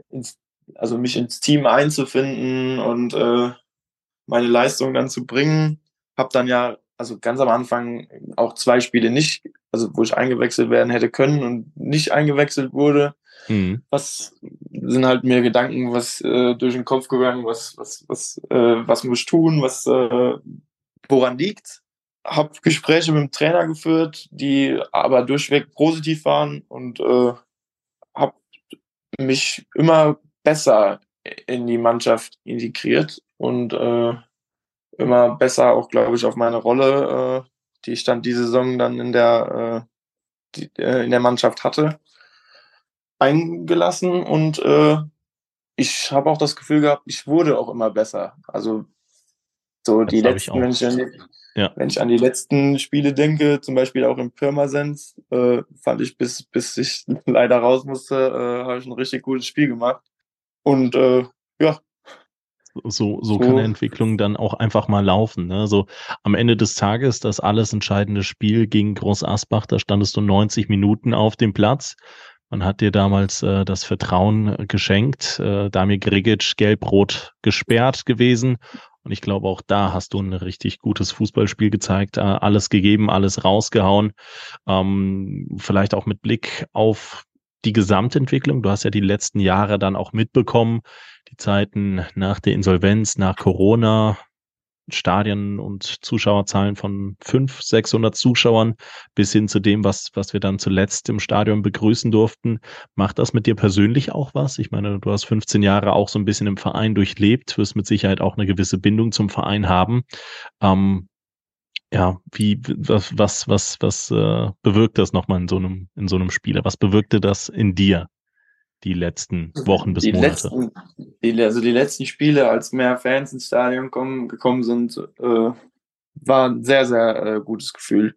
ins, also mich ins Team einzufinden und äh, meine Leistung dann zu bringen. Hab dann ja also ganz am Anfang auch zwei Spiele nicht, also wo ich eingewechselt werden hätte können und nicht eingewechselt wurde. Mhm. Was sind halt mir Gedanken, was äh, durch den Kopf gegangen, was, was, was, äh, was muss ich tun, was äh, woran liegt. Hab Gespräche mit dem Trainer geführt, die aber durchweg positiv waren und äh, habe mich immer besser in die Mannschaft integriert und äh, immer besser auch, glaube ich, auf meine Rolle, äh, die ich dann die Saison dann in der, äh, die, äh, in der Mannschaft hatte, eingelassen und äh, ich habe auch das Gefühl gehabt, ich wurde auch immer besser. Also so die letzten, wenn ich, an die, ja. wenn ich an die letzten Spiele denke, zum Beispiel auch im Pirmasens, äh, fand ich, bis, bis ich leider raus musste, äh, habe ich ein richtig gutes Spiel gemacht. Und äh, ja, so, so kann eine Entwicklung dann auch einfach mal laufen. Ne? So am Ende des Tages, das alles entscheidende Spiel gegen Groß Asbach, da standest du 90 Minuten auf dem Platz. Man hat dir damals äh, das Vertrauen geschenkt. Äh, Damir Grigic gelb-rot gesperrt gewesen. Und ich glaube, auch da hast du ein richtig gutes Fußballspiel gezeigt, äh, alles gegeben, alles rausgehauen. Ähm, vielleicht auch mit Blick auf die Gesamtentwicklung. Du hast ja die letzten Jahre dann auch mitbekommen, die Zeiten nach der Insolvenz, nach Corona, Stadien und Zuschauerzahlen von 500, 600 Zuschauern bis hin zu dem, was, was wir dann zuletzt im Stadion begrüßen durften. Macht das mit dir persönlich auch was? Ich meine, du hast 15 Jahre auch so ein bisschen im Verein durchlebt, wirst mit Sicherheit auch eine gewisse Bindung zum Verein haben. Ähm, ja, wie, was, was, was, was äh, bewirkt das nochmal in so einem, in so einem Spieler? Was bewirkte das in dir? Die letzten Wochen bis die Monate? Letzten, die, also die letzten Spiele, als mehr Fans ins Stadion kommen, gekommen sind, äh, war ein sehr, sehr äh, gutes Gefühl.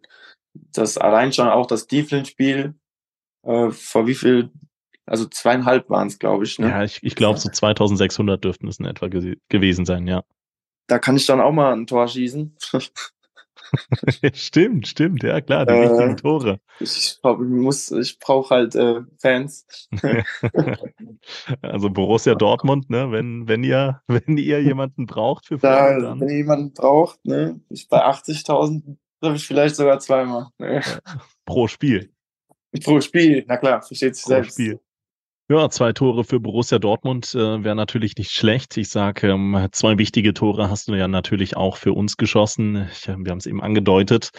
Das allein schon auch das Dieflin-Spiel, äh, vor wie viel, also zweieinhalb waren es, glaube ich. Ne? Ja, ich, ich glaube, so 2600 dürften es in etwa ge gewesen sein, ja. Da kann ich dann auch mal ein Tor schießen. stimmt, stimmt, ja klar, die äh, wichtigen Tore. Ich, muss, ich brauche halt äh, Fans. also Borussia Dortmund, ne, wenn, wenn ihr, wenn ihr jemanden braucht für da, Wenn ihr jemanden braucht, ne, ich bei 80.000 treffe ich vielleicht sogar zweimal. Ne. Pro Spiel. Pro Spiel, na klar, versteht sich Pro selbst. Spiel. Ja, zwei Tore für Borussia Dortmund äh, wäre natürlich nicht schlecht. Ich sage, ähm, zwei wichtige Tore hast du ja natürlich auch für uns geschossen. Ich, wir haben es eben angedeutet.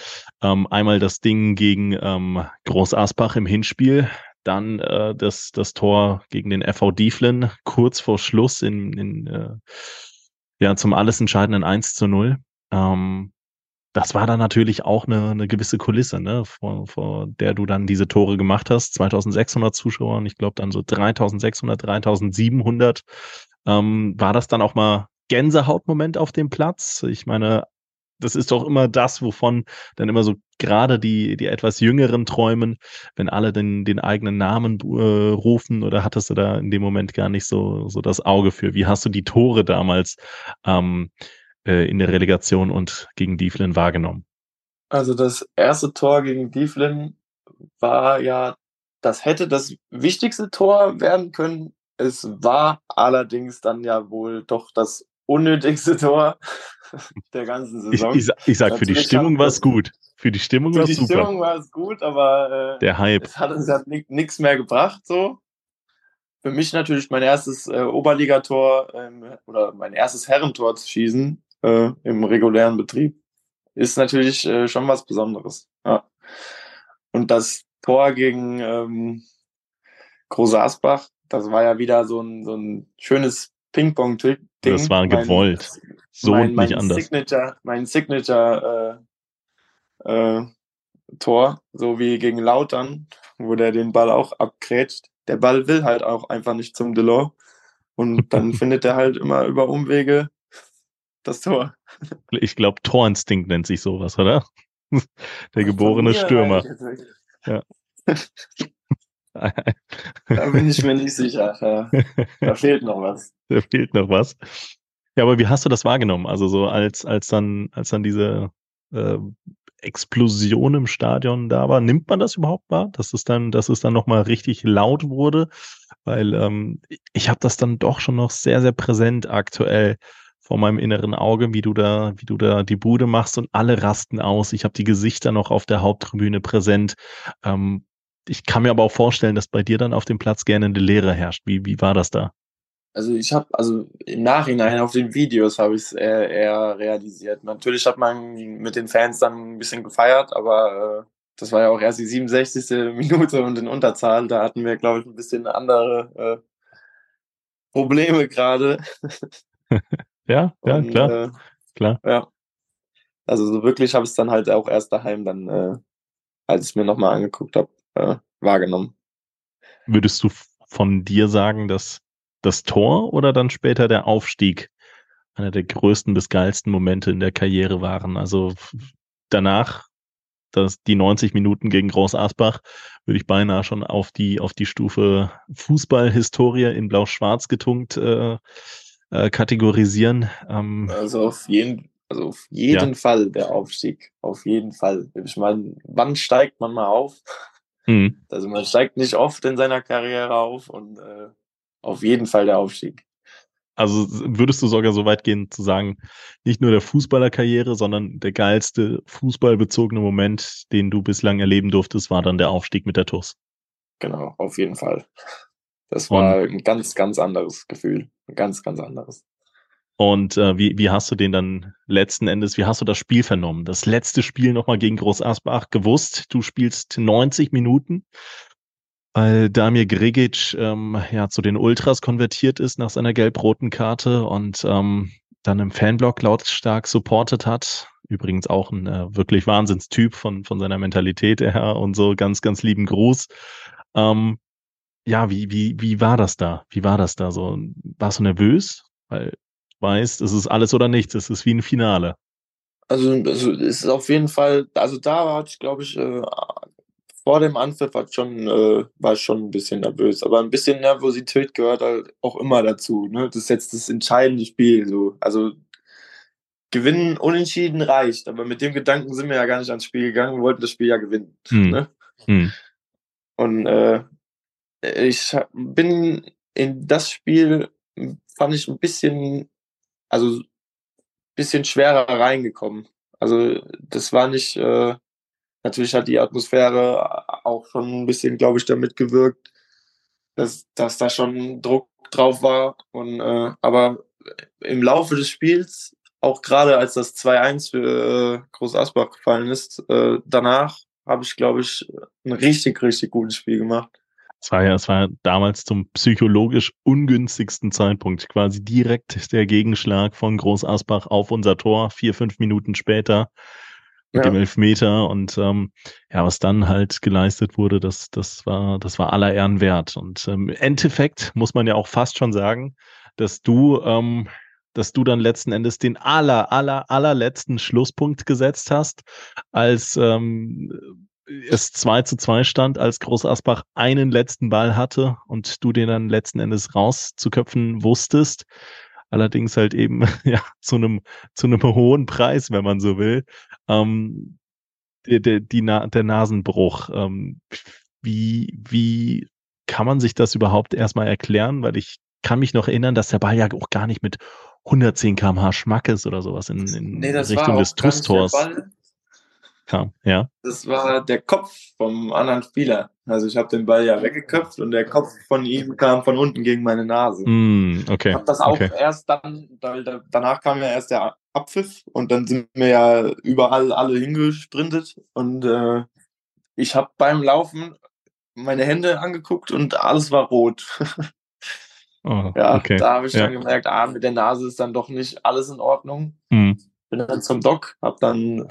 Ähm, einmal das Ding gegen ähm, Groß Asbach im Hinspiel, dann äh, das, das Tor gegen den FV Dieflin kurz vor Schluss in, in äh, ja, zum alles entscheidenden 1 zu 0. Ähm, das war dann natürlich auch eine, eine gewisse Kulisse, ne, vor, vor der du dann diese Tore gemacht hast. 2600 Zuschauer und ich glaube dann so 3600, 3700. Ähm, war das dann auch mal Gänsehautmoment auf dem Platz? Ich meine, das ist doch immer das, wovon dann immer so gerade die, die etwas jüngeren träumen, wenn alle den, den eigenen Namen äh, rufen oder hattest du da in dem Moment gar nicht so, so das Auge für? Wie hast du die Tore damals ähm, äh, in der Relegation und gegen Dieflin wahrgenommen? Also das erste Tor gegen Dieflin war ja, das hätte das wichtigste Tor werden können. Es war allerdings dann ja wohl doch das unnötigste Tor der ganzen Saison. Ich, ich, ich sag, für die Stimmung war es gut. Für die Stimmung war es super. Für die Stimmung war es gut, aber äh, der Hype. es hat uns ja nichts mehr gebracht. So. Für mich natürlich mein erstes äh, Oberligator ähm, oder mein erstes Herrentor zu schießen äh, im regulären Betrieb, ist natürlich äh, schon was Besonderes. Ja. Und das Tor gegen ähm, Große Asbach, das war ja wieder so ein, so ein schönes Ping-Pong-Ding. Das war gewollt. Mein, so mein, mein nicht anders. Signature, mein Signature äh, äh, Tor, so wie gegen Lautern, wo der den Ball auch abgrätscht. Der Ball will halt auch einfach nicht zum Delors. Und dann findet er halt immer über Umwege das Tor. Ich glaube, Torinstinkt nennt sich sowas, oder? Der geborene Stürmer. Ja. da bin ich mir nicht sicher. Da, da, fehlt noch was. Da fehlt noch was. Ja, aber wie hast du das wahrgenommen? Also so als, als dann, als dann diese äh, Explosion im Stadion da war, nimmt man das überhaupt wahr, dass es dann, dass es dann nochmal richtig laut wurde? Weil ähm, ich habe das dann doch schon noch sehr, sehr präsent aktuell vor meinem inneren Auge, wie du da, wie du da die Bude machst und alle rasten aus. Ich habe die Gesichter noch auf der Haupttribüne präsent. Ähm, ich kann mir aber auch vorstellen, dass bei dir dann auf dem Platz gerne eine Leere herrscht. Wie, wie war das da? Also ich habe, also im Nachhinein auf den Videos habe ich es eher, eher, realisiert. Natürlich hat man mit den Fans dann ein bisschen gefeiert, aber äh, das war ja auch erst die 67. Minute und in Unterzahl. Da hatten wir, glaube ich, ein bisschen andere äh, Probleme gerade. Ja, ja, und, klar. Äh, klar. Ja. Also so wirklich habe ich es dann halt auch erst daheim dann, äh, als ich es mir nochmal angeguckt habe, äh, wahrgenommen. Würdest du von dir sagen, dass das Tor oder dann später der Aufstieg einer der größten bis geilsten Momente in der Karriere waren? Also danach, dass die 90 Minuten gegen Groß Asbach, würde ich beinahe schon auf die, auf die Stufe Fußballhistorie in Blau-Schwarz getunkt äh, äh, kategorisieren. Ähm, also auf jeden, also auf jeden ja. Fall der Aufstieg. Auf jeden Fall. Ich meine, wann steigt man mal auf? Mhm. Also man steigt nicht oft in seiner Karriere auf und äh, auf jeden Fall der Aufstieg. Also würdest du sogar so weit gehen zu sagen, nicht nur der Fußballerkarriere, sondern der geilste fußballbezogene Moment, den du bislang erleben durftest, war dann der Aufstieg mit der TUS. Genau, auf jeden Fall. Das war und, ein ganz, ganz anderes Gefühl. Ein ganz, ganz anderes. Und äh, wie, wie hast du den dann letzten Endes, wie hast du das Spiel vernommen? Das letzte Spiel nochmal gegen Groß Asbach gewusst, du spielst 90 Minuten, weil Damir Gregic ähm, ja zu den Ultras konvertiert ist nach seiner gelb-roten Karte und ähm, dann im Fanblock lautstark supportet hat. Übrigens auch ein äh, wirklich Wahnsinnstyp von, von seiner Mentalität her und so ganz, ganz lieben Gruß. Ähm, ja, wie, wie, wie war das da? Wie war das da so? Warst du nervös? Weil du weißt, es ist alles oder nichts, es ist wie ein Finale. Also, also es ist auf jeden Fall, also da hatte ich, glaube ich, äh, vor dem Anpfiff war schon, äh, war ich schon ein bisschen nervös. Aber ein bisschen Nervosität gehört halt auch immer dazu. Ne? Das ist jetzt das entscheidende Spiel. So. Also gewinnen, unentschieden reicht. Aber mit dem Gedanken sind wir ja gar nicht ans Spiel gegangen. Wir wollten das Spiel ja gewinnen. Hm. Ne? Hm. Und äh, ich bin in das Spiel, fand ich ein bisschen, also bisschen schwerer reingekommen. Also das war nicht, äh, natürlich hat die Atmosphäre auch schon ein bisschen, glaube ich, damit gewirkt, dass, dass da schon Druck drauf war. Und, äh, aber im Laufe des Spiels, auch gerade als das 2-1 für äh, Groß Asbach gefallen ist, äh, danach habe ich, glaube ich, ein richtig, richtig gutes Spiel gemacht. Es war ja, es war damals zum psychologisch ungünstigsten Zeitpunkt, quasi direkt der Gegenschlag von Groß Asbach auf unser Tor, vier, fünf Minuten später mit ja. dem Elfmeter und ähm, ja, was dann halt geleistet wurde, das, das war, das war aller Ehren wert. Und ähm, im Endeffekt muss man ja auch fast schon sagen, dass du, ähm, dass du dann letzten Endes den aller, aller, allerletzten Schlusspunkt gesetzt hast, als ähm, es 2 zu 2 stand, als Groß Asbach einen letzten Ball hatte und du den dann letzten Endes rauszuköpfen wusstest. Allerdings halt eben ja zu einem zu einem hohen Preis, wenn man so will. Ähm, der, der, die der Nasenbruch. Ähm, wie, wie kann man sich das überhaupt erstmal erklären? Weil ich kann mich noch erinnern, dass der Ball ja auch gar nicht mit 110 km/h Schmack ist oder sowas in, in nee, Richtung des Trustors kam, ja. Das war der Kopf vom anderen Spieler. Also ich habe den Ball ja weggeköpft und der Kopf von ihm kam von unten gegen meine Nase. Mm, okay. Ich habe das auch okay. erst dann, danach kam ja erst der Abpfiff und dann sind wir ja überall alle hingesprintet und äh, ich habe beim Laufen meine Hände angeguckt und alles war rot. oh, ja, okay. da habe ich ja. dann gemerkt, ah, mit der Nase ist dann doch nicht alles in Ordnung. Mm. Bin dann zum Doc, habe dann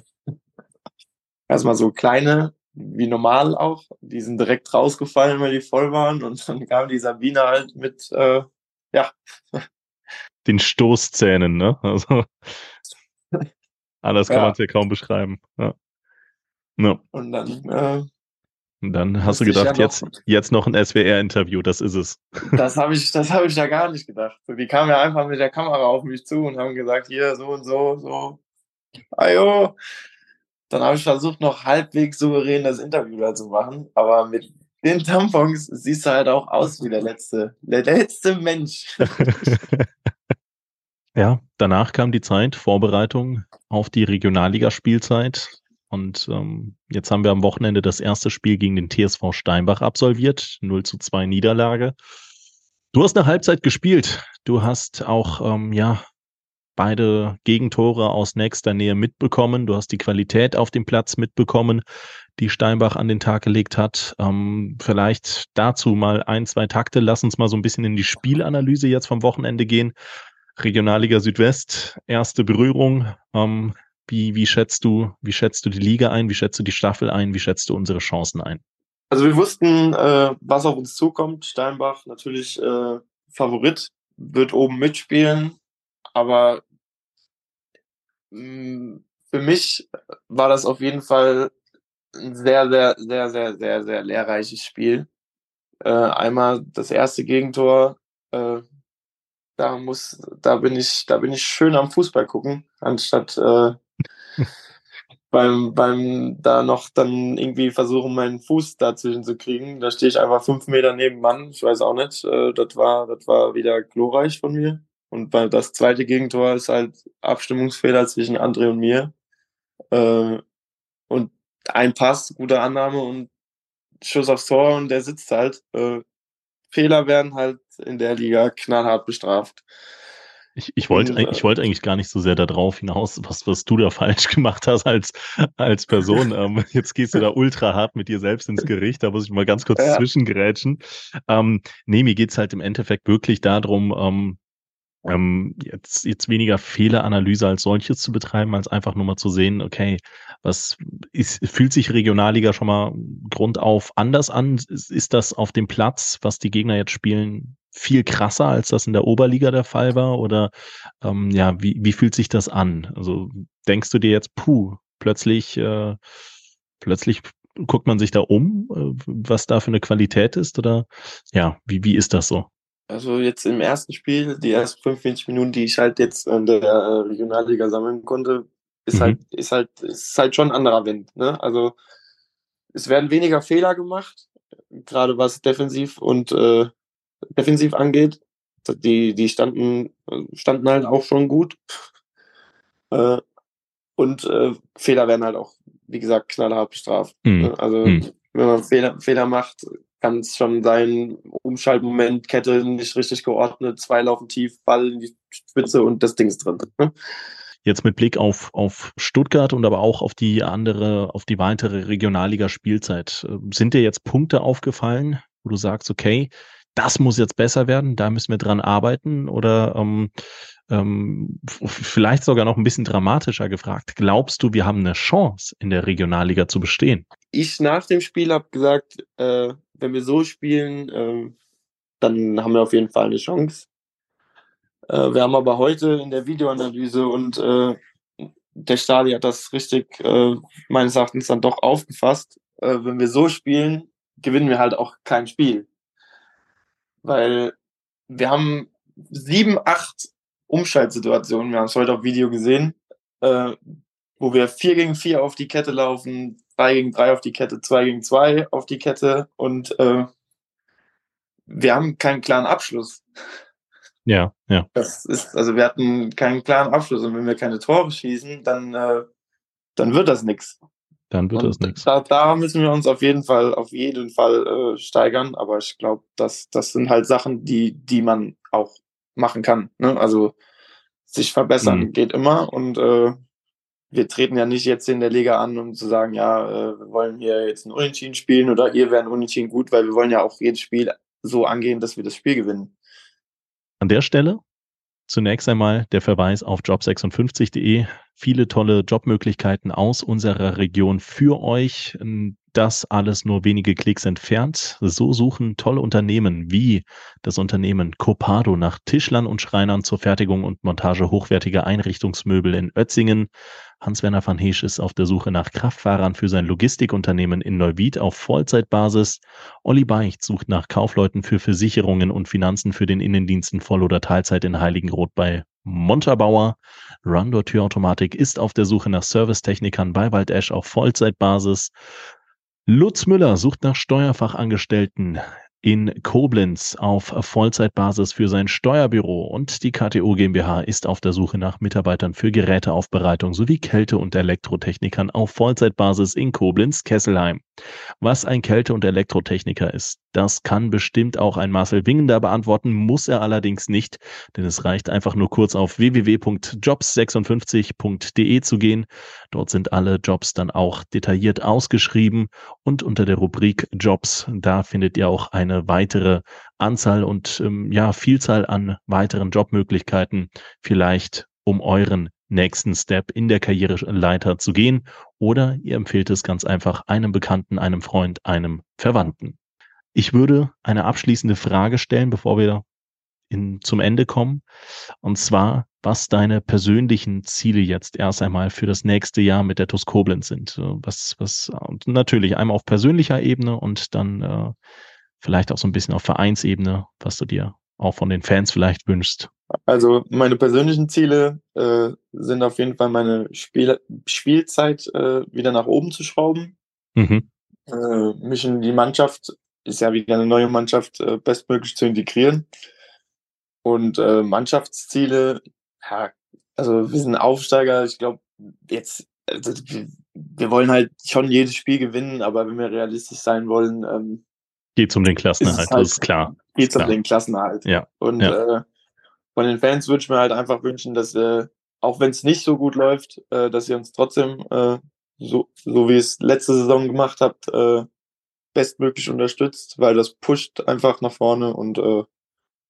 erstmal so kleine, wie normal auch. Die sind direkt rausgefallen, weil die voll waren. Und dann kam die Sabine halt mit, äh, ja, den Stoßzähnen, ne? Also anders kann ja. man es ja kaum beschreiben. Ja. ja. Und dann äh, und dann hast du gedacht, ja jetzt, jetzt noch ein SWR-Interview, das ist es. Das habe ich, das ich ja gar nicht gedacht. Die kamen ja einfach mit der Kamera auf mich zu und haben gesagt, hier, so und so, so. Ajo. Dann habe ich versucht, noch halbwegs souverän das Interview da zu machen, aber mit den Tampons siehst du halt auch aus wie der letzte, der letzte Mensch. ja, danach kam die Zeit, Vorbereitung auf die Regionalligaspielzeit. Und ähm, jetzt haben wir am Wochenende das erste Spiel gegen den TSV Steinbach absolviert. 0 zu 2 Niederlage. Du hast eine Halbzeit gespielt. Du hast auch, ähm, ja, beide Gegentore aus nächster Nähe mitbekommen. Du hast die Qualität auf dem Platz mitbekommen, die Steinbach an den Tag gelegt hat. Ähm, vielleicht dazu mal ein, zwei Takte. Lass uns mal so ein bisschen in die Spielanalyse jetzt vom Wochenende gehen. Regionalliga Südwest, erste Berührung. Ähm, wie, wie schätzt du, wie schätzt du die Liga ein? Wie schätzt du die Staffel ein? Wie schätzt du unsere Chancen ein? Also wir wussten, äh, was auf uns zukommt. Steinbach natürlich äh, Favorit, wird oben mitspielen, aber für mich war das auf jeden Fall ein sehr, sehr, sehr, sehr, sehr, sehr lehrreiches Spiel. Äh, einmal das erste Gegentor, äh, da muss, da bin ich, da bin ich schön am Fußball gucken, anstatt äh, beim, beim da noch dann irgendwie versuchen, meinen Fuß dazwischen zu kriegen. Da stehe ich einfach fünf Meter neben Mann. Ich weiß auch nicht. Äh, das war, das war wieder glorreich von mir. Und bei das zweite Gegentor ist halt Abstimmungsfehler zwischen André und mir. Äh, und ein Pass, gute Annahme und Schuss aufs Tor und der sitzt halt. Äh, Fehler werden halt in der Liga knallhart bestraft. Ich, ich wollte und, ich wollte eigentlich gar nicht so sehr darauf hinaus, was, was du da falsch gemacht hast als, als Person. ähm, jetzt gehst du da ultra hart mit dir selbst ins Gericht, da muss ich mal ganz kurz ja. zwischengerätschen. Ähm, nee, mir geht's halt im Endeffekt wirklich darum, ähm, ähm, jetzt, jetzt weniger Fehleranalyse als solches zu betreiben, als einfach nur mal zu sehen, okay, was ist, fühlt sich Regionalliga schon mal grundauf anders an? Ist, das auf dem Platz, was die Gegner jetzt spielen, viel krasser, als das in der Oberliga der Fall war? Oder ähm, ja, wie, wie fühlt sich das an? Also denkst du dir jetzt, puh, plötzlich, äh, plötzlich guckt man sich da um, äh, was da für eine Qualität ist? Oder ja, wie, wie ist das so? Also jetzt im ersten Spiel, die ersten 45 Minuten, die ich halt jetzt in der äh, Regionalliga sammeln konnte, ist mhm. halt, ist halt, ist halt schon ein anderer Wind. Ne? Also es werden weniger Fehler gemacht, gerade was defensiv und äh, defensiv angeht. Die, die standen, standen halt auch schon gut. Äh, und äh, Fehler werden halt auch, wie gesagt, knallhart bestraft. Mhm. Also mhm. wenn man Fehler, Fehler macht, kann schon sein, Umschaltmoment, Kette nicht richtig geordnet, zwei laufen tief, Ball in die Spitze und das Ding ist drin. Ne? Jetzt mit Blick auf, auf Stuttgart und aber auch auf die andere, auf die weitere Regionalliga-Spielzeit. Äh, sind dir jetzt Punkte aufgefallen, wo du sagst, okay, das muss jetzt besser werden, da müssen wir dran arbeiten oder ähm, ähm, vielleicht sogar noch ein bisschen dramatischer gefragt. Glaubst du, wir haben eine Chance, in der Regionalliga zu bestehen? Ich nach dem Spiel habe gesagt, äh, wenn wir so spielen, äh, dann haben wir auf jeden Fall eine Chance. Äh, wir haben aber heute in der Videoanalyse und äh, der Stadi hat das richtig äh, meines Erachtens dann doch aufgefasst. Äh, wenn wir so spielen, gewinnen wir halt auch kein Spiel weil wir haben sieben, acht Umschaltsituationen, wir haben es heute auf Video gesehen, äh, wo wir vier gegen vier auf die Kette laufen, drei gegen drei auf die Kette, zwei gegen zwei auf die Kette und äh, wir haben keinen klaren Abschluss. Ja, ja. Das ist, also wir hatten keinen klaren Abschluss und wenn wir keine Tore schießen, dann, äh, dann wird das nichts. Dann wird und das nichts. Da, da, müssen wir uns auf jeden Fall, auf jeden Fall äh, steigern. Aber ich glaube, das, das sind halt Sachen, die, die man auch machen kann. Ne? Also sich verbessern mhm. geht immer und äh, wir treten ja nicht jetzt in der Liga an, um zu sagen, ja, äh, wir wollen hier jetzt ein Unentschieden spielen oder ihr werden Unentschieden gut, weil wir wollen ja auch jedes Spiel so angehen, dass wir das Spiel gewinnen. An der Stelle Zunächst einmal der Verweis auf job56.de. Viele tolle Jobmöglichkeiten aus unserer Region für euch. Ein das alles nur wenige Klicks entfernt. So suchen tolle Unternehmen wie das Unternehmen Copado nach Tischlern und Schreinern zur Fertigung und Montage hochwertiger Einrichtungsmöbel in Ötzingen. Hans-Werner van Heesch ist auf der Suche nach Kraftfahrern für sein Logistikunternehmen in Neuwied auf Vollzeitbasis. Olli Beicht sucht nach Kaufleuten für Versicherungen und Finanzen für den Innendienst in Voll- oder Teilzeit in Heiligenroth bei Montabauer. Rundor Türautomatik ist auf der Suche nach Servicetechnikern bei Waldesch auf Vollzeitbasis. Lutz Müller sucht nach Steuerfachangestellten in Koblenz auf Vollzeitbasis für sein Steuerbüro und die KTO GmbH ist auf der Suche nach Mitarbeitern für Geräteaufbereitung sowie Kälte- und Elektrotechnikern auf Vollzeitbasis in Koblenz-Kesselheim. Was ein Kälte- und Elektrotechniker ist, das kann bestimmt auch ein Marcel Wingender beantworten, muss er allerdings nicht, denn es reicht einfach nur kurz auf www.jobs56.de zu gehen. Dort sind alle Jobs dann auch detailliert ausgeschrieben und unter der Rubrik Jobs, da findet ihr auch eine weitere Anzahl und ähm, ja, Vielzahl an weiteren Jobmöglichkeiten, vielleicht um euren nächsten Step in der Karriereleiter zu gehen oder ihr empfehlt es ganz einfach einem Bekannten, einem Freund, einem Verwandten. Ich würde eine abschließende Frage stellen, bevor wir in, zum Ende kommen. Und zwar, was deine persönlichen Ziele jetzt erst einmal für das nächste Jahr mit der TUS Koblenz sind. Was, was, und natürlich einmal auf persönlicher Ebene und dann äh, vielleicht auch so ein bisschen auf Vereinsebene, was du dir auch von den Fans vielleicht wünschst. Also meine persönlichen Ziele äh, sind auf jeden Fall meine Spiel Spielzeit äh, wieder nach oben zu schrauben. Mhm. Äh, mich in die Mannschaft, ist ja wieder eine neue Mannschaft, äh, bestmöglich zu integrieren. Und äh, Mannschaftsziele, ja, also wir sind Aufsteiger, ich glaube, jetzt, also, wir, wir, wollen halt schon jedes Spiel gewinnen, aber wenn wir realistisch sein wollen, ähm, geht es um den Klassenerhalt, halt, das ist klar. Geht es um den Klassenerhalt. Ja. Und ja. Von den Fans würde ich mir halt einfach wünschen, dass, äh, auch wenn es nicht so gut läuft, äh, dass ihr uns trotzdem, äh, so, so wie es letzte Saison gemacht habt, äh, bestmöglich unterstützt, weil das pusht einfach nach vorne und äh,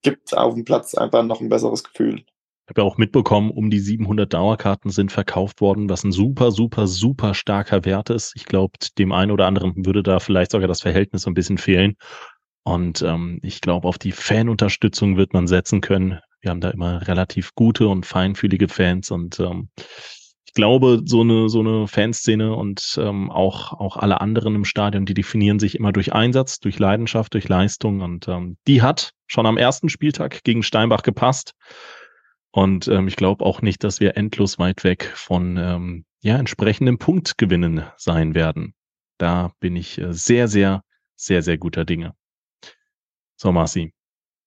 gibt auf dem Platz einfach noch ein besseres Gefühl. Ich habe ja auch mitbekommen, um die 700 Dauerkarten sind verkauft worden, was ein super, super, super starker Wert ist. Ich glaube, dem einen oder anderen würde da vielleicht sogar das Verhältnis so ein bisschen fehlen. Und ähm, ich glaube, auf die Fanunterstützung wird man setzen können. Wir haben da immer relativ gute und feinfühlige Fans und ähm, ich glaube, so eine, so eine Fanszene und ähm, auch, auch alle anderen im Stadion, die definieren sich immer durch Einsatz, durch Leidenschaft, durch Leistung und ähm, die hat schon am ersten Spieltag gegen Steinbach gepasst. Und ähm, ich glaube auch nicht, dass wir endlos weit weg von ähm, ja, entsprechendem Punktgewinnen sein werden. Da bin ich äh, sehr, sehr, sehr, sehr guter Dinge. So, Marci,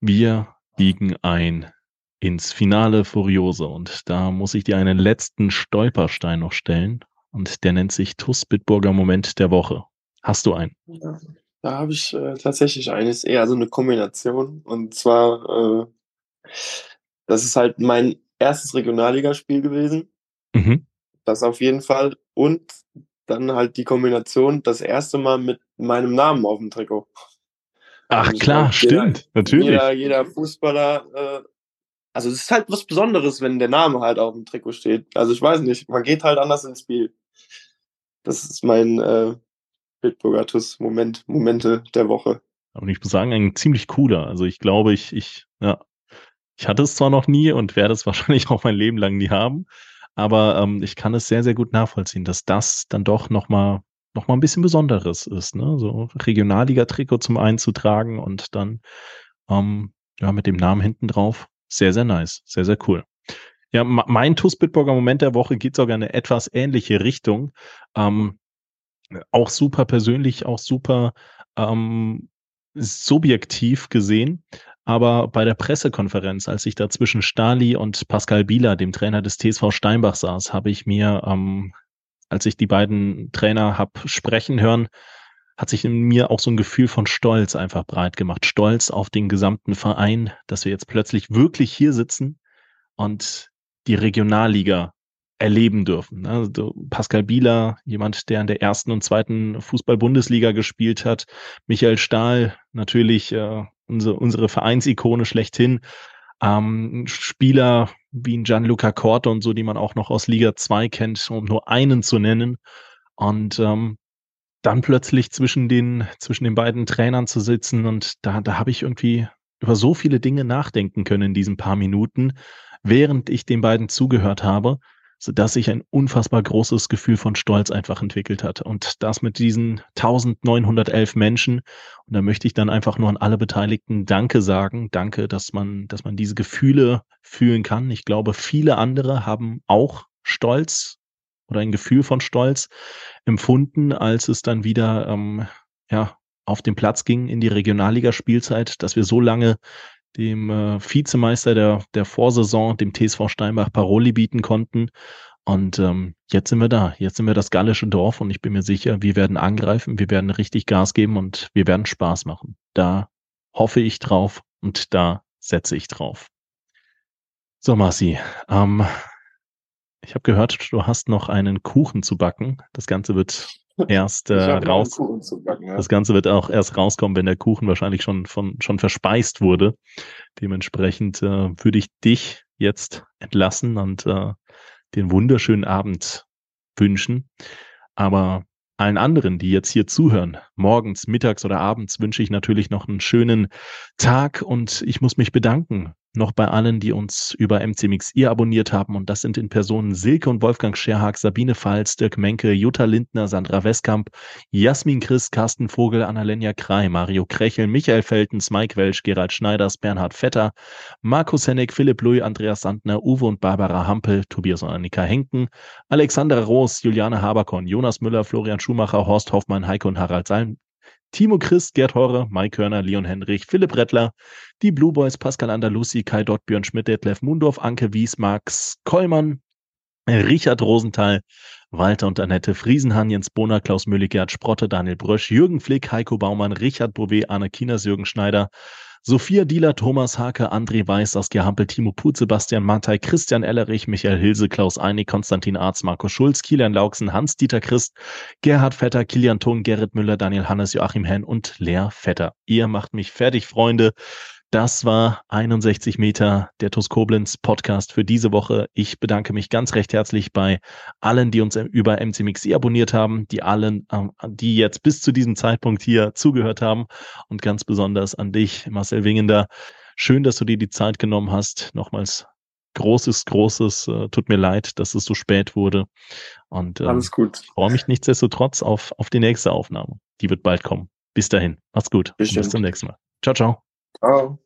wir biegen ein ins Finale Furiose. Und da muss ich dir einen letzten Stolperstein noch stellen. Und der nennt sich TUS Bitburger Moment der Woche. Hast du einen? Ja, da habe ich äh, tatsächlich eines, eher so eine Kombination. Und zwar, äh, das ist halt mein erstes Regionalligaspiel gewesen. Mhm. Das auf jeden Fall. Und dann halt die Kombination, das erste Mal mit meinem Namen auf dem Trikot. Ach klar, glaub, stimmt, jeder, natürlich. Jeder, jeder Fußballer äh, also es ist halt was Besonderes, wenn der Name halt auf dem Trikot steht. Also ich weiß nicht, man geht halt anders ins Spiel. Das ist mein äh, Bitburger Moment, Momente der Woche. Aber ich muss sagen, ein ziemlich cooler. Also ich glaube, ich, ich, ja, ich hatte es zwar noch nie und werde es wahrscheinlich auch mein Leben lang nie haben, aber ähm, ich kann es sehr, sehr gut nachvollziehen, dass das dann doch nochmal noch mal ein bisschen Besonderes ist, ne? So Regionalliga-Trikot zum einzutragen und dann ähm, ja mit dem Namen hinten drauf. Sehr, sehr nice. Sehr, sehr cool. Ja, mein TUS Bitburger Moment der Woche geht sogar in eine etwas ähnliche Richtung. Ähm, auch super persönlich, auch super ähm, subjektiv gesehen. Aber bei der Pressekonferenz, als ich da zwischen Stali und Pascal Bieler, dem Trainer des TSV Steinbach, saß, habe ich mir, ähm, als ich die beiden Trainer hab sprechen hören, hat sich in mir auch so ein Gefühl von Stolz einfach breit gemacht. Stolz auf den gesamten Verein, dass wir jetzt plötzlich wirklich hier sitzen und die Regionalliga erleben dürfen. Also Pascal Bieler, jemand, der in der ersten und zweiten Fußball-Bundesliga gespielt hat. Michael Stahl, natürlich äh, unsere, unsere Vereinsikone schlechthin. Ähm, Spieler wie ein Gianluca Corte und so, die man auch noch aus Liga 2 kennt, um nur einen zu nennen. Und ähm, dann plötzlich zwischen den, zwischen den beiden Trainern zu sitzen und da, da habe ich irgendwie über so viele Dinge nachdenken können in diesen paar Minuten, während ich den beiden zugehört habe, sodass sich ein unfassbar großes Gefühl von Stolz einfach entwickelt hat. Und das mit diesen 1911 Menschen. Und da möchte ich dann einfach nur an alle Beteiligten Danke sagen. Danke, dass man, dass man diese Gefühle fühlen kann. Ich glaube, viele andere haben auch Stolz oder ein Gefühl von Stolz empfunden, als es dann wieder ähm, ja, auf den Platz ging in die Regionalligaspielzeit, dass wir so lange dem äh, Vizemeister der, der Vorsaison, dem TSV Steinbach, Paroli bieten konnten. Und ähm, jetzt sind wir da. Jetzt sind wir das gallische Dorf und ich bin mir sicher, wir werden angreifen, wir werden richtig Gas geben und wir werden Spaß machen. Da hoffe ich drauf und da setze ich drauf. So, Marci, ähm, ich habe gehört, du hast noch einen Kuchen zu backen. Das Ganze wird erst äh, raus. Backen, ja. Das Ganze wird auch erst rauskommen, wenn der Kuchen wahrscheinlich schon von schon verspeist wurde. Dementsprechend äh, würde ich dich jetzt entlassen und äh, den wunderschönen Abend wünschen. Aber allen anderen, die jetzt hier zuhören, morgens, mittags oder abends, wünsche ich natürlich noch einen schönen Tag und ich muss mich bedanken noch bei allen, die uns über MCMXI abonniert haben. Und das sind in Personen Silke und Wolfgang Scherhag, Sabine Pfalz, Dirk Menke, Jutta Lindner, Sandra Westkamp, Jasmin Chris, Carsten Vogel, Annalena Krei, Mario Krechel, Michael Feltens, Mike Welsch, Gerald Schneiders, Bernhard Vetter, Markus Hennig, Philipp Louis, Andreas Sandner, Uwe und Barbara Hampel, Tobias und Annika Henken, Alexandra Roos, Juliane Haberkorn, Jonas Müller, Florian Schumacher, Horst Hoffmann, Heike und Harald Salm, Timo Christ, Gerd Horre, Mike Körner, Leon Henrich, Philipp Rettler, die Blue Boys, Pascal Andalusi, Kai Dott, Björn Schmidt, Detlef Mundorf, Anke Wies, Max Kollmann, Richard Rosenthal, Walter und Annette Friesenhahn, Jens Bohner, Klaus Müllig, Gerd Sprotte, Daniel Brösch, Jürgen Flick, Heiko Baumann, Richard Bouvet, Arne Kieners, Jürgen Schneider, Sophia Dieler, Thomas Hake, André Weiß, Saskia Hampel, Timo Put, Sebastian Mattei, Christian Ellerich, Michael Hilse, Klaus Einig, Konstantin Arz, Marco Schulz, Kilian Lauksen, Hans-Dieter Christ, Gerhard Vetter, Kilian Thun, Gerrit Müller, Daniel Hannes, Joachim Henn und Lea Vetter. Ihr macht mich fertig, Freunde. Das war 61 Meter der TUS Koblenz Podcast für diese Woche. Ich bedanke mich ganz recht herzlich bei allen, die uns über MCMXI abonniert haben, die allen, ähm, die jetzt bis zu diesem Zeitpunkt hier zugehört haben und ganz besonders an dich, Marcel Wingender. Schön, dass du dir die Zeit genommen hast. Nochmals großes, großes, äh, tut mir leid, dass es so spät wurde. Und ähm, alles gut. freue mich nichtsdestotrotz auf, auf die nächste Aufnahme. Die wird bald kommen. Bis dahin. Macht's gut. Bis zum nächsten Mal. Ciao, ciao. Ciao.